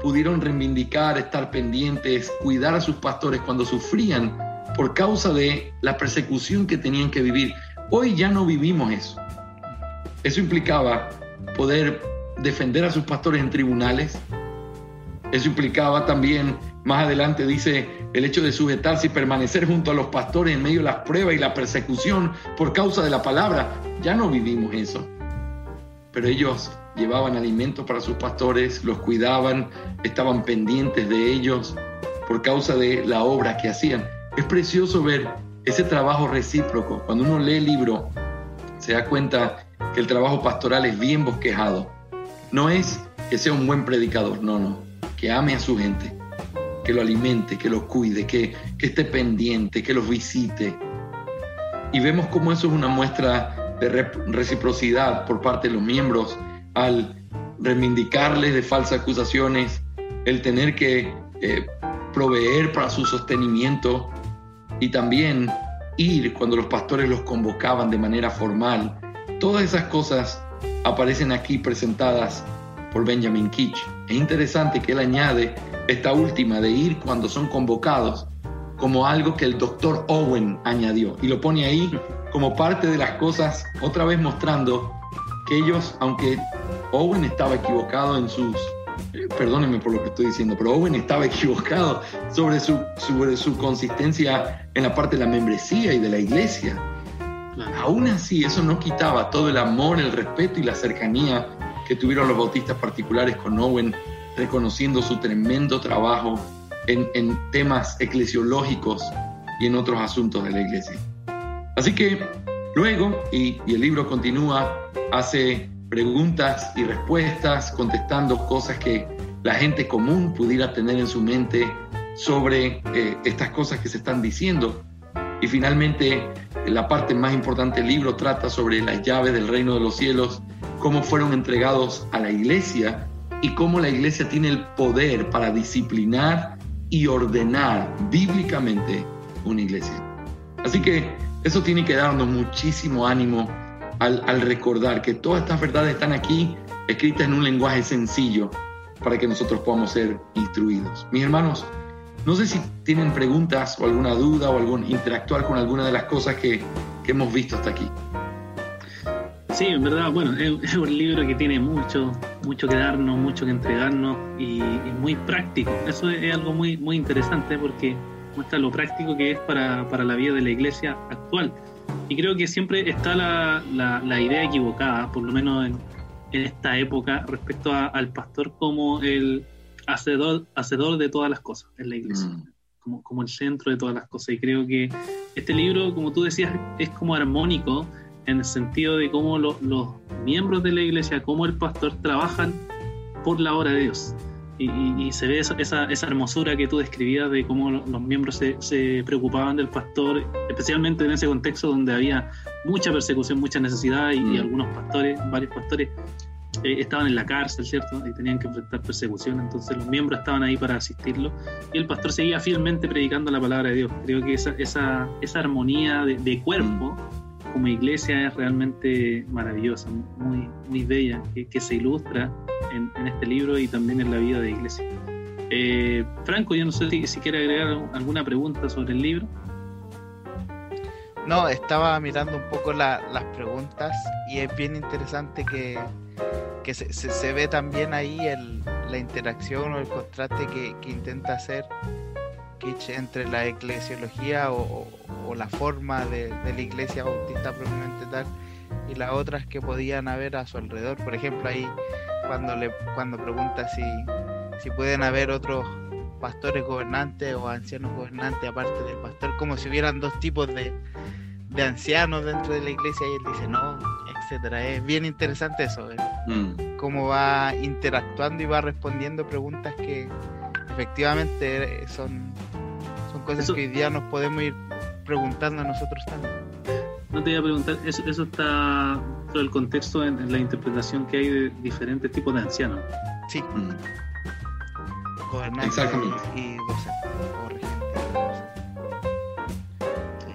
pudieron reivindicar, estar pendientes, cuidar a sus pastores cuando sufrían por causa de la persecución que tenían que vivir. Hoy ya no vivimos eso. Eso implicaba poder defender a sus pastores en tribunales. Eso implicaba también, más adelante dice, el hecho de sujetarse y permanecer junto a los pastores en medio de las pruebas y la persecución por causa de la palabra. Ya no vivimos eso. Pero ellos llevaban alimentos para sus pastores, los cuidaban, estaban pendientes de ellos por causa de la obra que hacían. Es precioso ver ese trabajo recíproco. Cuando uno lee el libro, se da cuenta que el trabajo pastoral es bien bosquejado. No es que sea un buen predicador, no, no. Que ame a su gente, que lo alimente, que lo cuide, que, que esté pendiente, que los visite. Y vemos cómo eso es una muestra de reciprocidad por parte de los miembros al reivindicarles de falsas acusaciones, el tener que eh, proveer para su sostenimiento y también ir cuando los pastores los convocaban de manera formal. Todas esas cosas aparecen aquí presentadas por Benjamin Kitch. Es interesante que él añade esta última de ir cuando son convocados como algo que el doctor Owen añadió y lo pone ahí como parte de las cosas, otra vez mostrando que ellos, aunque Owen estaba equivocado en sus, eh, perdónenme por lo que estoy diciendo, pero Owen estaba equivocado sobre su, sobre su consistencia en la parte de la membresía y de la iglesia. Aún así, eso no quitaba todo el amor, el respeto y la cercanía que tuvieron los bautistas particulares con Owen, reconociendo su tremendo trabajo en, en temas eclesiológicos y en otros asuntos de la iglesia. Así que luego, y, y el libro continúa, hace preguntas y respuestas, contestando cosas que la gente común pudiera tener en su mente sobre eh, estas cosas que se están diciendo. Y finalmente, la parte más importante del libro trata sobre las llaves del reino de los cielos, cómo fueron entregados a la iglesia y cómo la iglesia tiene el poder para disciplinar y ordenar bíblicamente una iglesia. Así que eso tiene que darnos muchísimo ánimo al, recordar que todas estas verdades están aquí escritas en un lenguaje sencillo para que nosotros podamos ser instruidos. Mis hermanos, no sé si tienen preguntas o alguna duda o algún interactuar con alguna de las cosas que, hemos visto hasta aquí. Sí, en verdad, bueno, es, un libro que tiene mucho, mucho que darnos, mucho que entregarnos y, muy práctico. Eso es, algo muy, muy interesante porque muestra lo práctico que es para, para la vida de la iglesia actual. Y creo que siempre está la, la, idea equivocada, por lo menos en, esta época, respecto al pastor como el hacedor, hacedor de todas las cosas en la iglesia, mm. como, como el centro de todas las cosas. Y creo que este libro, como tú decías, es como armónico en el sentido de cómo los miembros de la iglesia, cómo el pastor trabajan por la obra de Dios y, se ve esa, esa, hermosura que tú describías de cómo los miembros se, se, preocupaban del pastor, especialmente en ese contexto donde había mucha persecución, mucha necesidad y, mm. algunos pastores, varios pastores, eh, estaban en la cárcel, ¿cierto? Y tenían que enfrentar persecución, entonces los miembros estaban ahí para asistirlo y el pastor seguía fielmente predicando la palabra de Dios. Creo que esa, esa, esa armonía de, de cuerpo como iglesia es realmente maravillosa, muy, muy bella, que, se ilustra en, este libro y también en la vida de iglesia. Eh, Franco, yo no sé si, si quiere agregar alguna pregunta sobre el libro. No, estaba mirando un poco las preguntas y es bien interesante que, que se, se, ve también ahí el, la interacción o el contraste que, que intenta hacer entre la eclesiología o, la forma de, la iglesia bautista propiamente tal y las otras que podían haber a su alrededor. Por ejemplo, ahí cuando le cuando pregunta si, si pueden haber otros pastores gobernantes o ancianos gobernantes aparte del pastor, como si hubieran dos tipos de, de ancianos dentro de la iglesia y él dice no, etcétera. Es bien interesante eso, ¿eh? mm. cómo va interactuando y va respondiendo preguntas que efectivamente son cosas que hoy día nos podemos ir preguntando a nosotros también. No te iba a preguntar, eso, eso está todo el contexto en, la interpretación que hay de diferentes tipos de ancianos. Sí. Mm. Exactamente. y, docentes, o regentes.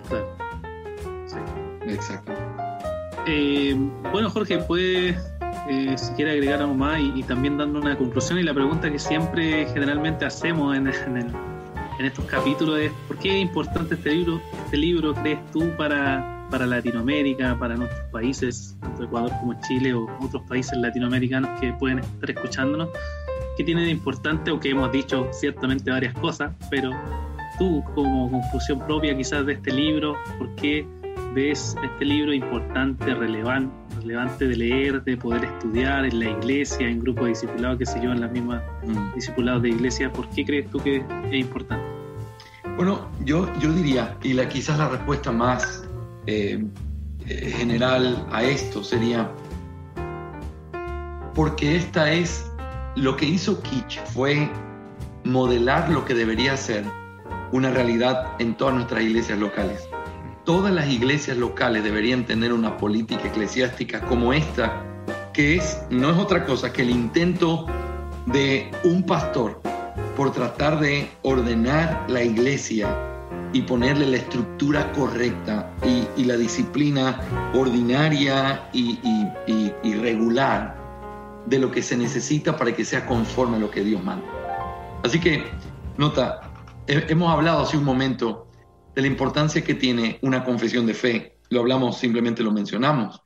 Claro. Sí. Exacto. Eh, bueno, Jorge, puedes, eh, si quiere agregar algo más y, también dando una conclusión y la pregunta que siempre generalmente hacemos en, en, estos capítulos es ¿por qué es importante este libro? Este libro crees tú para, para Latinoamérica, para nuestros países, tanto Ecuador como Chile o otros países latinoamericanos que pueden estar escuchándonos? ¿Qué tiene de importante o que hemos dicho ciertamente varias cosas, pero tú como conclusión propia quizás de este libro, ¿por qué ves este libro importante, relevante, relevante de leer, de poder estudiar en la iglesia, en grupos de discipulados, que sé yo, en las mismas mm. discipulados de iglesia? ¿Por qué crees tú que es importante? Bueno, yo, yo diría, y la, quizás la respuesta más eh, general a esto sería, porque esta es, lo que hizo Kitsch fue modelar lo que debería ser una realidad en todas nuestras iglesias locales. Todas las iglesias locales deberían tener una política eclesiástica como esta, que es, no es otra cosa que el intento de un pastor por tratar de ordenar la iglesia y ponerle la estructura correcta y, la disciplina ordinaria y, y, regular de lo que se necesita para que sea conforme a lo que Dios manda. Así que, nota, hemos hablado hace un momento de la importancia que tiene una confesión de fe. Lo hablamos, simplemente lo mencionamos.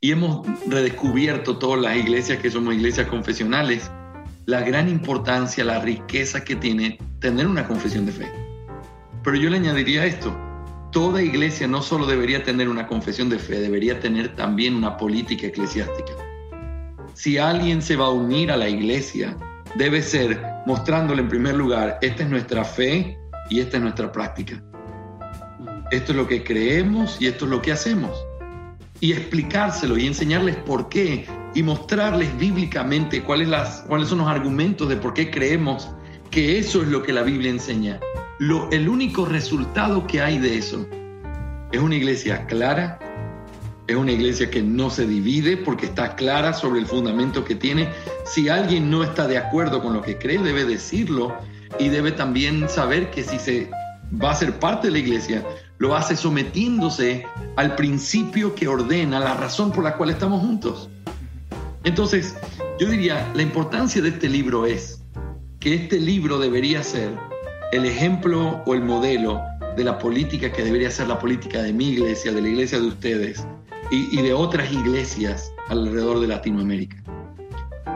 Y hemos redescubierto todas las iglesias que somos iglesias confesionales, la gran importancia, la riqueza que tiene tener una confesión de fe. Pero yo le añadiría esto, toda iglesia no solo debería tener una confesión de fe, debería tener también una política eclesiástica. Si alguien se va a unir a la iglesia, debe ser mostrándole en primer lugar, esta es nuestra fe, y esta es nuestra práctica. Esto es lo que creemos y esto es lo que hacemos. Y explicárselo y enseñarles por qué y mostrarles bíblicamente cuáles, las, cuáles son los argumentos de por qué creemos que eso es lo que la Biblia enseña. Lo, el único resultado que hay de eso es una iglesia clara, es una iglesia que no se divide porque está clara sobre el fundamento que tiene. Si alguien no está de acuerdo con lo que cree, debe decirlo y debe también saber que si se va a ser parte de la iglesia, lo hace sometiéndose al principio que ordena, la razón por la cual estamos juntos. Entonces, yo diría, la importancia de este libro es que este libro debería ser el ejemplo o el modelo de la política que debería ser la política de mi iglesia, de la iglesia de ustedes y, de otras iglesias alrededor de Latinoamérica.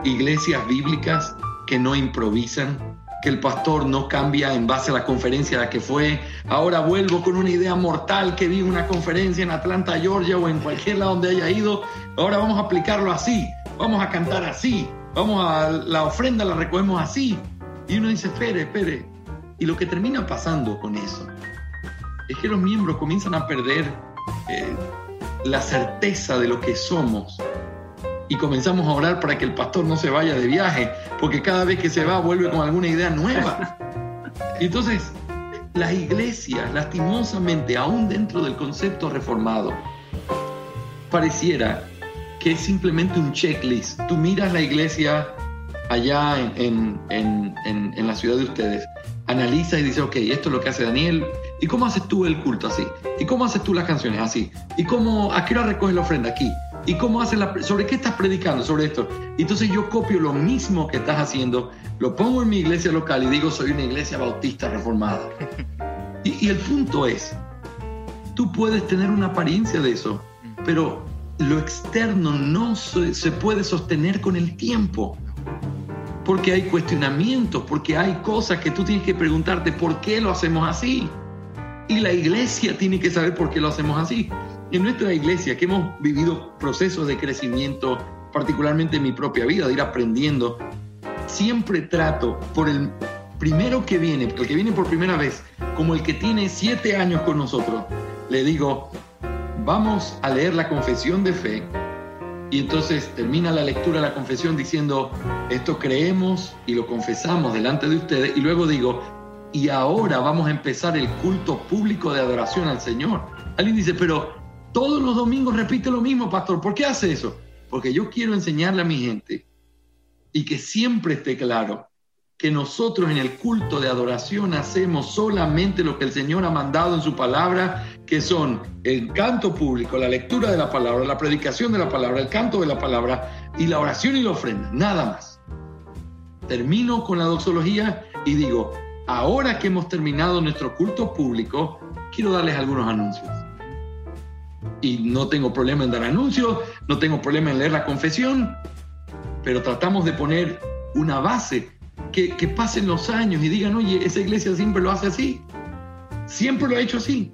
Iglesias bíblicas que no improvisan, que el pastor no cambia en base a la conferencia a la que fue. Ahora vuelvo con una idea mortal que vi una conferencia en Atlanta, Georgia o en cualquier lado donde haya ido. Ahora vamos a aplicarlo así, vamos a cantar así, vamos a la ofrenda la recogemos así. Y uno dice, espere, espere. Y lo que termina pasando con eso es que los miembros comienzan a perder eh, la certeza de lo que somos y comenzamos a orar para que el pastor no se vaya de viaje, porque cada vez que se va vuelve con alguna idea nueva. Entonces, las iglesias, lastimosamente, aún dentro del concepto reformado, pareciera que es simplemente un checklist. Tú miras la iglesia allá en, en, la ciudad de ustedes, analiza y dice, ok, esto es lo que hace Daniel, ¿y cómo haces tú el culto así? ¿Y cómo haces tú las canciones así? ¿Y cómo, a qué hora recoges la ofrenda aquí? ¿Y cómo haces la, sobre qué estás predicando sobre esto? Entonces yo copio lo mismo que estás haciendo, lo pongo en mi iglesia local y digo soy una iglesia bautista reformada. Y, el punto es, tú puedes tener una apariencia de eso, pero lo externo no se, se puede sostener con el tiempo. Porque hay cuestionamientos, porque hay cosas que tú tienes que preguntarte por qué lo hacemos así. Y la iglesia tiene que saber por qué lo hacemos así en nuestra iglesia, que hemos vivido procesos de crecimiento, particularmente en mi propia vida, de ir aprendiendo, siempre trato por el primero que viene, el que viene por primera vez, como el que tiene siete años con nosotros, le digo, vamos a leer la confesión de fe. Y entonces termina la lectura de la confesión diciendo, esto creemos y lo confesamos delante de ustedes. Y luego digo, y ahora vamos a empezar el culto público de adoración al Señor. Alguien dice, pero todos los domingos repite lo mismo, pastor. ¿Por qué hace eso? Porque yo quiero enseñarle a mi gente y que siempre esté claro que nosotros en el culto de adoración hacemos solamente lo que el Señor ha mandado en su palabra, que son el canto público, la lectura de la palabra, la predicación de la palabra, el canto de la palabra y la oración y la ofrenda, nada más. Termino con la doxología y digo, ahora que hemos terminado nuestro culto público, quiero darles algunos anuncios. Y no tengo problema en dar anuncios, no tengo problema en leer la confesión, pero tratamos de poner una base, que, pasen los años y digan, oye, esa iglesia siempre lo hace así, siempre lo ha hecho así.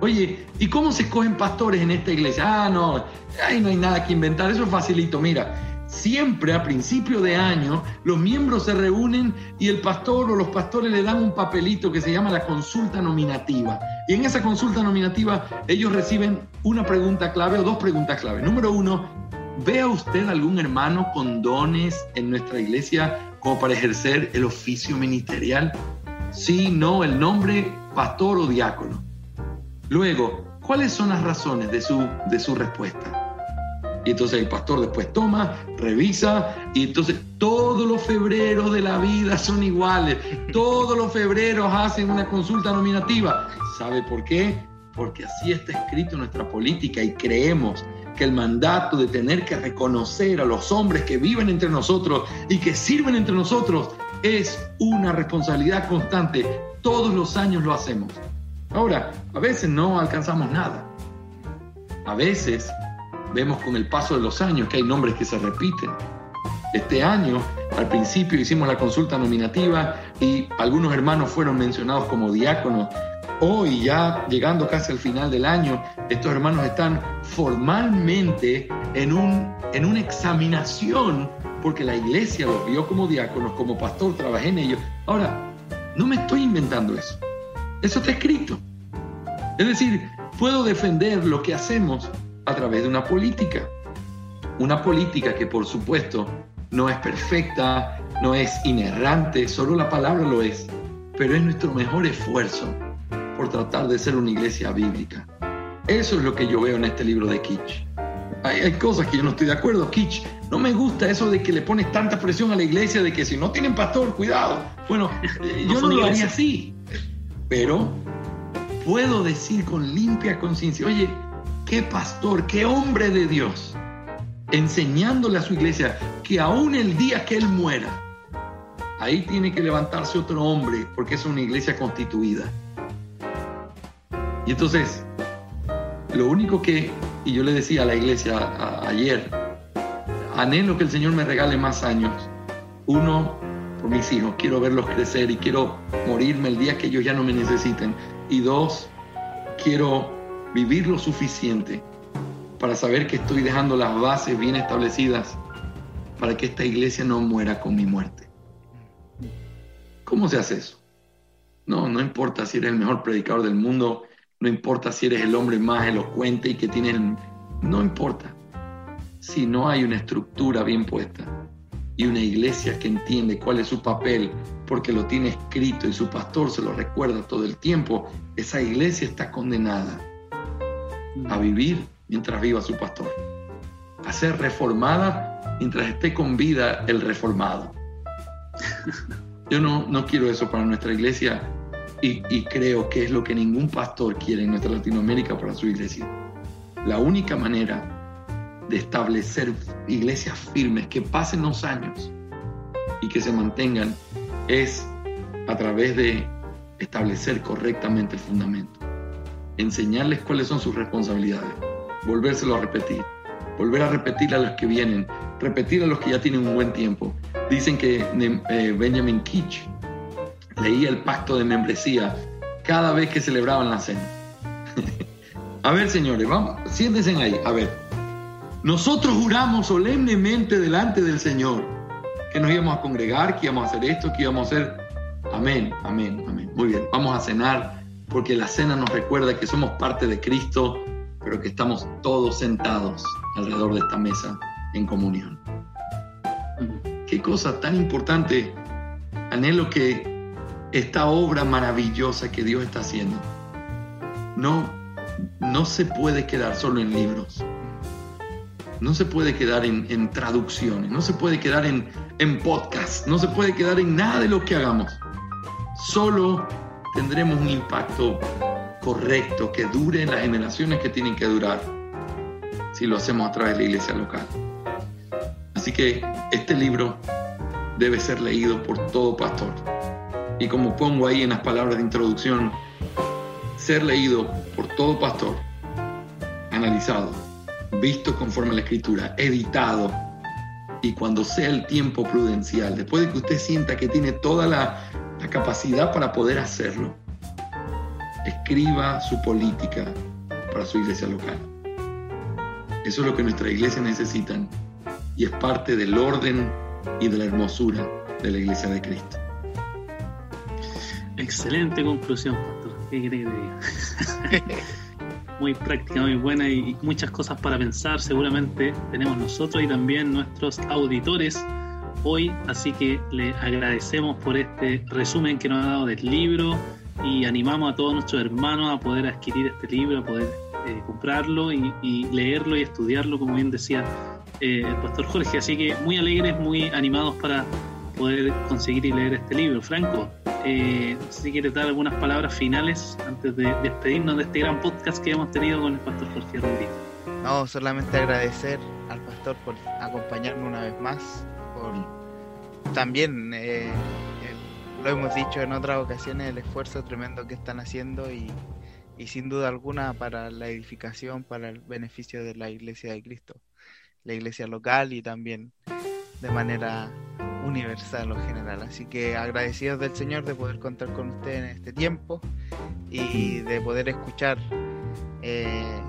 Oye, ¿y cómo se escogen pastores en esta iglesia? Ah, no, ahí no hay nada que inventar, eso es facilito. Mira, siempre a principio de año los miembros se reúnen y el pastor o los pastores le dan un papelito que se llama la consulta nominativa. Y en esa consulta nominativa ellos reciben una pregunta clave o dos preguntas clave. Número uno, ¿Vea usted algún hermano con dones en nuestra iglesia como para ejercer el oficio ministerial? Sí, no, el nombre pastor o diácono. Luego, ¿cuáles son las razones de su, de su respuesta? Y entonces el pastor después toma, revisa, y entonces todos los febreros de la vida son iguales. Todos los febreros hacen una consulta nominativa. ¿Sabe por qué? Porque así está escrito nuestra política y creemos que el mandato de tener que reconocer a los hombres que viven entre nosotros y que sirven entre nosotros es una responsabilidad constante. Todos los años lo hacemos. Ahora, a veces no alcanzamos nada. A veces vemos con el paso de los años que hay nombres que se repiten. Este año, al principio hicimos la consulta nominativa y algunos hermanos fueron mencionados como diáconos hoy, ya llegando casi al final del año, estos hermanos están formalmente en, un, en una examinación porque la iglesia los vio como diáconos, como pastor, trabajé en ellos. Ahora, no me estoy inventando eso. Eso está escrito. Es decir, puedo defender lo que hacemos a través de una política. Una política que por supuesto no es perfecta, no es inerrante, solo la palabra lo es, pero es nuestro mejor esfuerzo por tratar de ser una iglesia bíblica. Eso es lo que yo veo en este libro de Kitsch. Hay, cosas que yo no estoy de acuerdo, Kitsch. No me gusta eso de que le pones tanta presión a la iglesia de que si no tienen pastor, cuidado. Bueno, yo no lo haría así. Pero puedo decir con limpia conciencia, oye, qué pastor, qué hombre de Dios, enseñándole a su iglesia que aún el día que él muera, ahí tiene que levantarse otro hombre porque es una iglesia constituida. Y entonces, lo único que, y yo le decía a la iglesia ayer, anhelo que el Señor me regale más años. Uno, por mis hijos, quiero verlos crecer y quiero morirme el día que ellos ya no me necesiten. Y dos, quiero vivir lo suficiente para saber que estoy dejando las bases bien establecidas para que esta iglesia no muera con mi muerte. ¿Cómo se hace eso? No, no importa si eres el mejor predicador del mundo, no importa si eres el hombre más elocuente y que tienes... No importa. Si no hay una estructura bien puesta y una iglesia que entiende cuál es su papel porque lo tiene escrito y su pastor se lo recuerda todo el tiempo, esa iglesia está condenada a vivir mientras viva su pastor, a ser reformada mientras esté con vida el reformado. Yo no, no quiero eso para nuestra iglesia y, creo que es lo que ningún pastor quiere en nuestra Latinoamérica para su iglesia. La única manera de establecer iglesias firmes que pasen los años y que se mantengan es a través de establecer correctamente el fundamento, enseñarles cuáles son sus responsabilidades, volvérselo a repetir, volver a repetir a los que vienen, repetir a los que ya tienen un buen tiempo. Dicen que eh, Benjamin Kitch leía el pacto de membresía cada vez que celebraban la cena. a ver, señores, vamos, siéntense ahí. A ver, nosotros juramos solemnemente delante del Señor que nos íbamos a congregar, que íbamos a hacer esto, que íbamos a hacer. Amén, amén, amén. Muy bien, vamos a cenar porque la cena nos recuerda que somos parte de Cristo, pero que estamos todos sentados alrededor de esta mesa en comunión. Qué cosa tan importante. Anhelo que esta obra maravillosa que Dios está haciendo no, no se puede quedar solo en libros, no se puede quedar en, traducciones, no se puede quedar en, en podcasts, no se puede quedar en nada de lo que hagamos. Solo tendremos un impacto correcto que dure en las generaciones que tienen que durar si lo hacemos a través de la iglesia local. Así que este libro debe ser leído por todo pastor. Y como pongo ahí en las palabras de introducción, ser leído por todo pastor, analizado, visto conforme a la escritura, editado, y cuando sea el tiempo prudencial, después de que usted sienta que tiene toda la, capacidad para poder hacerlo, escriba su política para su iglesia local. Eso es lo que nuestra iglesia necesitan y es parte del orden y de la hermosura de la iglesia de Cristo. Excelente conclusión, pastor. ¿Qué muy práctica, muy buena y muchas cosas para pensar seguramente tenemos nosotros y también nuestros auditores hoy, así que le agradecemos por este resumen que nos ha dado del libro y animamos a todos nuestros hermanos a poder adquirir este libro, a poder eh, comprarlo y, leerlo y estudiarlo, como bien decía eh, el pastor Jorge. Así que muy alegres, muy animados para poder conseguir y leer este libro. Franco, eh, si quieres dar algunas palabras finales antes de despedirnos de este gran podcast que hemos tenido con el pastor Jorge Rondito. No, solamente agradecer al pastor por acompañarme una vez más, también eh, lo hemos dicho en otras ocasiones el esfuerzo tremendo que están haciendo y, y sin duda alguna para la edificación, para el beneficio de la Iglesia de Cristo, la iglesia local y también de manera universal o general. Así que agradecidos del Señor de poder contar con usted en este tiempo y de poder escuchar eh,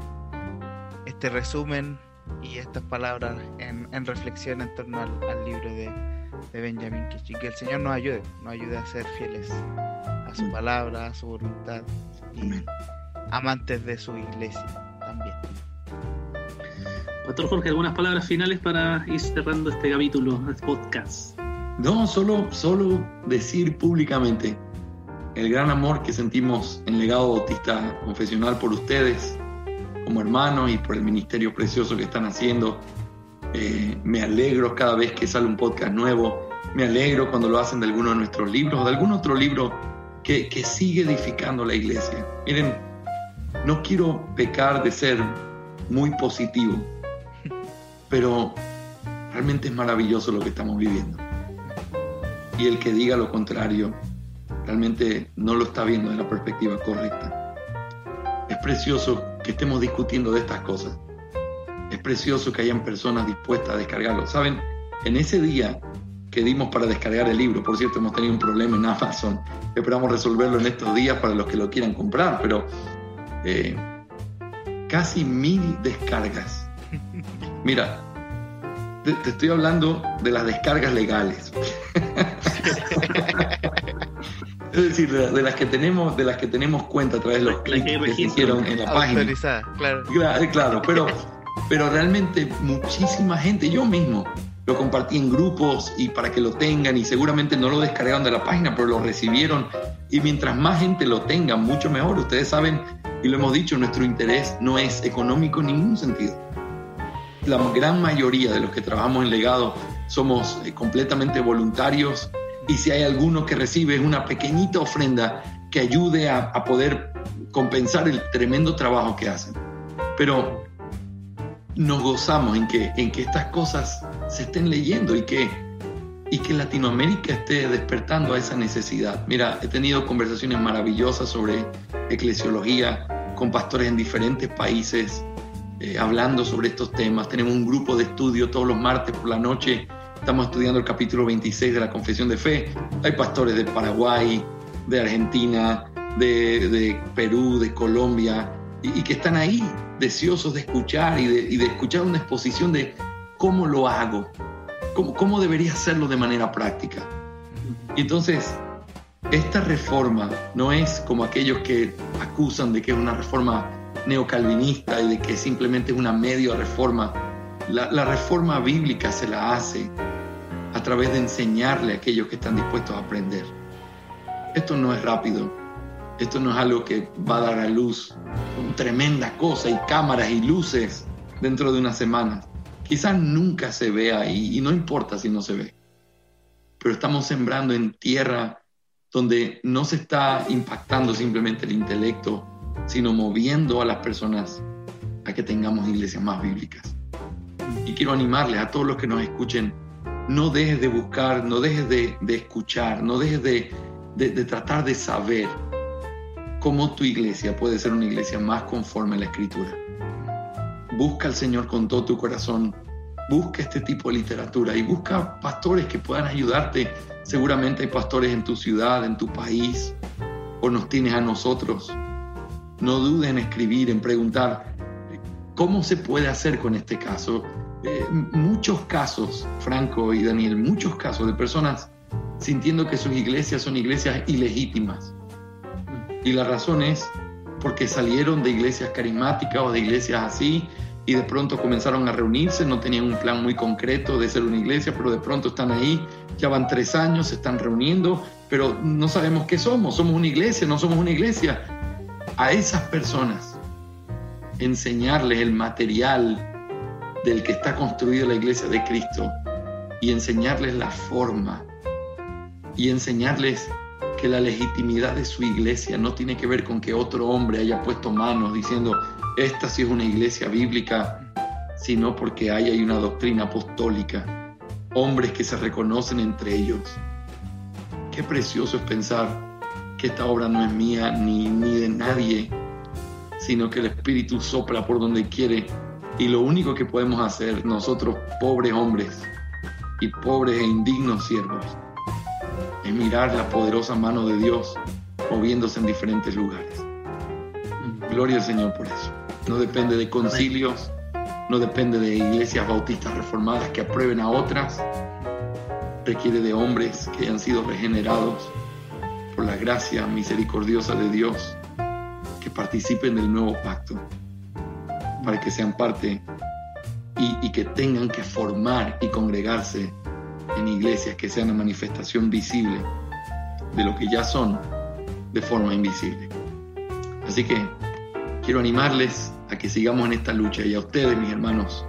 este resumen y estas palabras en, reflexión en torno al, libro de, de Benjamin Kish. Y que el Señor nos ayude, nos ayude a ser fieles a su palabra, a su voluntad y amantes de su iglesia también. Pastor Jorge, ¿algunas palabras finales para ir cerrando este capítulo, este podcast? No, solo, solo decir públicamente el gran amor que sentimos en Legado Bautista Confesional por ustedes como hermanos y por el ministerio precioso que están haciendo. Eh, me alegro cada vez que sale un podcast nuevo. Me alegro cuando lo hacen de alguno de nuestros libros o de algún otro libro que, que sigue edificando la iglesia. Miren, no quiero pecar de ser muy positivo, pero realmente es maravilloso lo que estamos viviendo. Y el que diga lo contrario, realmente no lo está viendo de la perspectiva correcta. Es precioso que estemos discutiendo de estas cosas. Es precioso que hayan personas dispuestas a descargarlo. Saben, en ese día que dimos para descargar el libro, por cierto, hemos tenido un problema en Amazon. Esperamos resolverlo en estos días para los que lo quieran comprar, pero eh, casi mil descargas Mira, te, estoy hablando de las descargas legales. es decir, de, las que tenemos, de las que tenemos cuenta a través de los clics que se hicieron en la página. Claro. claro, pero, pero realmente muchísima gente, yo mismo lo compartí en grupos y para que lo tengan y seguramente no lo descargaron de la página, pero lo recibieron y mientras más gente lo tenga, mucho mejor. Ustedes saben, y lo hemos dicho, nuestro interés no es económico en ningún sentido la gran mayoría de los que trabajamos en legado somos eh, completamente voluntarios y si hay alguno que recibe una pequeñita ofrenda que ayude a, poder compensar el tremendo trabajo que hacen. Pero nos gozamos en que, en que estas cosas se estén leyendo y que, y que Latinoamérica esté despertando a esa necesidad. Mira, he tenido conversaciones maravillosas sobre eclesiología con pastores en diferentes países eh, hablando sobre estos temas. Tenemos un grupo de estudio todos los martes por la noche. Estamos estudiando el capítulo 26 de la Confesión de Fe. Hay pastores de Paraguay, de Argentina, de, Perú, de Colombia, y, que están ahí deseosos de escuchar y de, escuchar una exposición de cómo lo hago, cómo, cómo debería hacerlo de manera práctica. Y entonces, esta reforma no es como aquellos que acusan de que es una reforma neocalvinista y de que simplemente es una medio reforma. La, reforma bíblica se la hace a través de enseñarle a aquellos que están dispuestos a aprender. esto no es rápido, esto no es algo que va a dar a luz tremenda cosa y cámaras y luces dentro de una semana. Quizás nunca se vea ahí y no importa si no se ve, pero estamos sembrando en tierra donde no se está impactando simplemente el intelecto, sino moviendo a las personas a que tengamos iglesias más bíblicas. Y quiero animarles a todos los que nos escuchen, no dejes de buscar, no dejes de, escuchar, no dejes de, de tratar de saber cómo tu iglesia puede ser una iglesia más conforme a la escritura. Busca al Señor con todo tu corazón, busca este tipo de literatura y busca pastores que puedan ayudarte. Seguramente hay pastores en tu ciudad, en tu país, o nos tienes a nosotros. No dudes en escribir, en preguntar, ¿cómo se puede hacer con este caso? Eh, muchos casos, Franco y Daniel, muchos casos de personas sintiendo que sus iglesias son iglesias ilegítimas. Y la razón es porque salieron de iglesias carismáticas o de iglesias así y de pronto comenzaron a reunirse, no tenían un plan muy concreto de ser una iglesia, pero de pronto están ahí, ya van tres años, se están reuniendo, pero no sabemos qué somos, somos una iglesia, no somos una iglesia. A esas personas, enseñarles el material del que está construida la iglesia de Cristo y enseñarles la forma y enseñarles que la legitimidad de su iglesia no tiene que ver con que otro hombre haya puesto manos diciendo, esta sí es una iglesia bíblica, sino porque ahí una doctrina apostólica, hombres que se reconocen entre ellos. Qué precioso es pensar que esta obra no es mía ni, ni de nadie, sino que el Espíritu sopla por donde quiere y lo único que podemos hacer nosotros, pobres hombres y pobres e indignos siervos, es mirar la poderosa mano de Dios moviéndose en diferentes lugares. Gloria al Señor por eso. No depende de concilios, no depende de iglesias bautistas reformadas que aprueben a otras. Requiere de hombres que hayan sido regenerados por la gracia misericordiosa de Dios, que participen del nuevo pacto, para que sean parte y, que tengan que formar y congregarse en iglesias que sean una manifestación visible de lo que ya son de forma invisible. Así que quiero animarles a que sigamos en esta lucha y a ustedes, mis hermanos,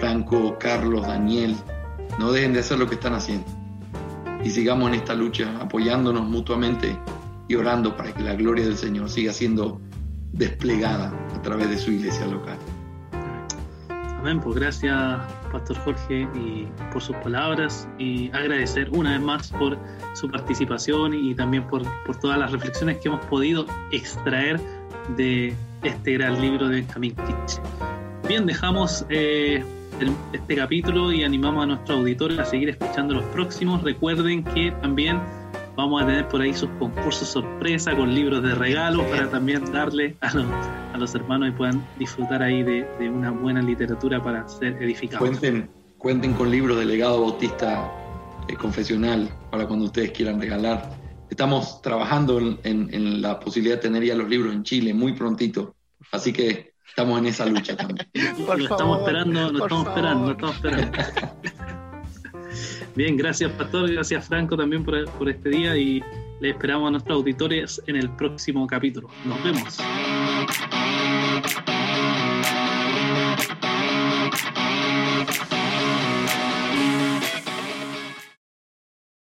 Franco, Carlos, Daniel, no dejen de hacer lo que están haciendo y sigamos en esta lucha apoyándonos mutuamente y orando para que la gloria del Señor siga siendo desplegada a través de su iglesia local. Amén, pues gracias Pastor Jorge y por sus palabras y agradecer una vez más por su participación y también por, por todas las reflexiones que hemos podido extraer de este gran libro de Benjamin Kitch. Bien, dejamos eh, este capítulo y animamos a nuestros auditores a seguir escuchando los próximos. Recuerden que también vamos a tener por ahí sus concursos sorpresa con libros de regalo para también darle a los, a los hermanos y puedan disfrutar ahí de, una buena literatura para ser edificados. Cuenten, cuenten con libros de legado bautista eh, confesional para cuando ustedes quieran regalar. Estamos trabajando en, en, la posibilidad de tener ya los libros en Chile muy prontito, así que estamos en esa lucha también. lo estamos esperando, lo estamos esperando, lo estamos esperando. Bien, gracias Pastor, gracias Franco también por, por este día y le esperamos a nuestros auditores en el próximo capítulo. Nos vemos.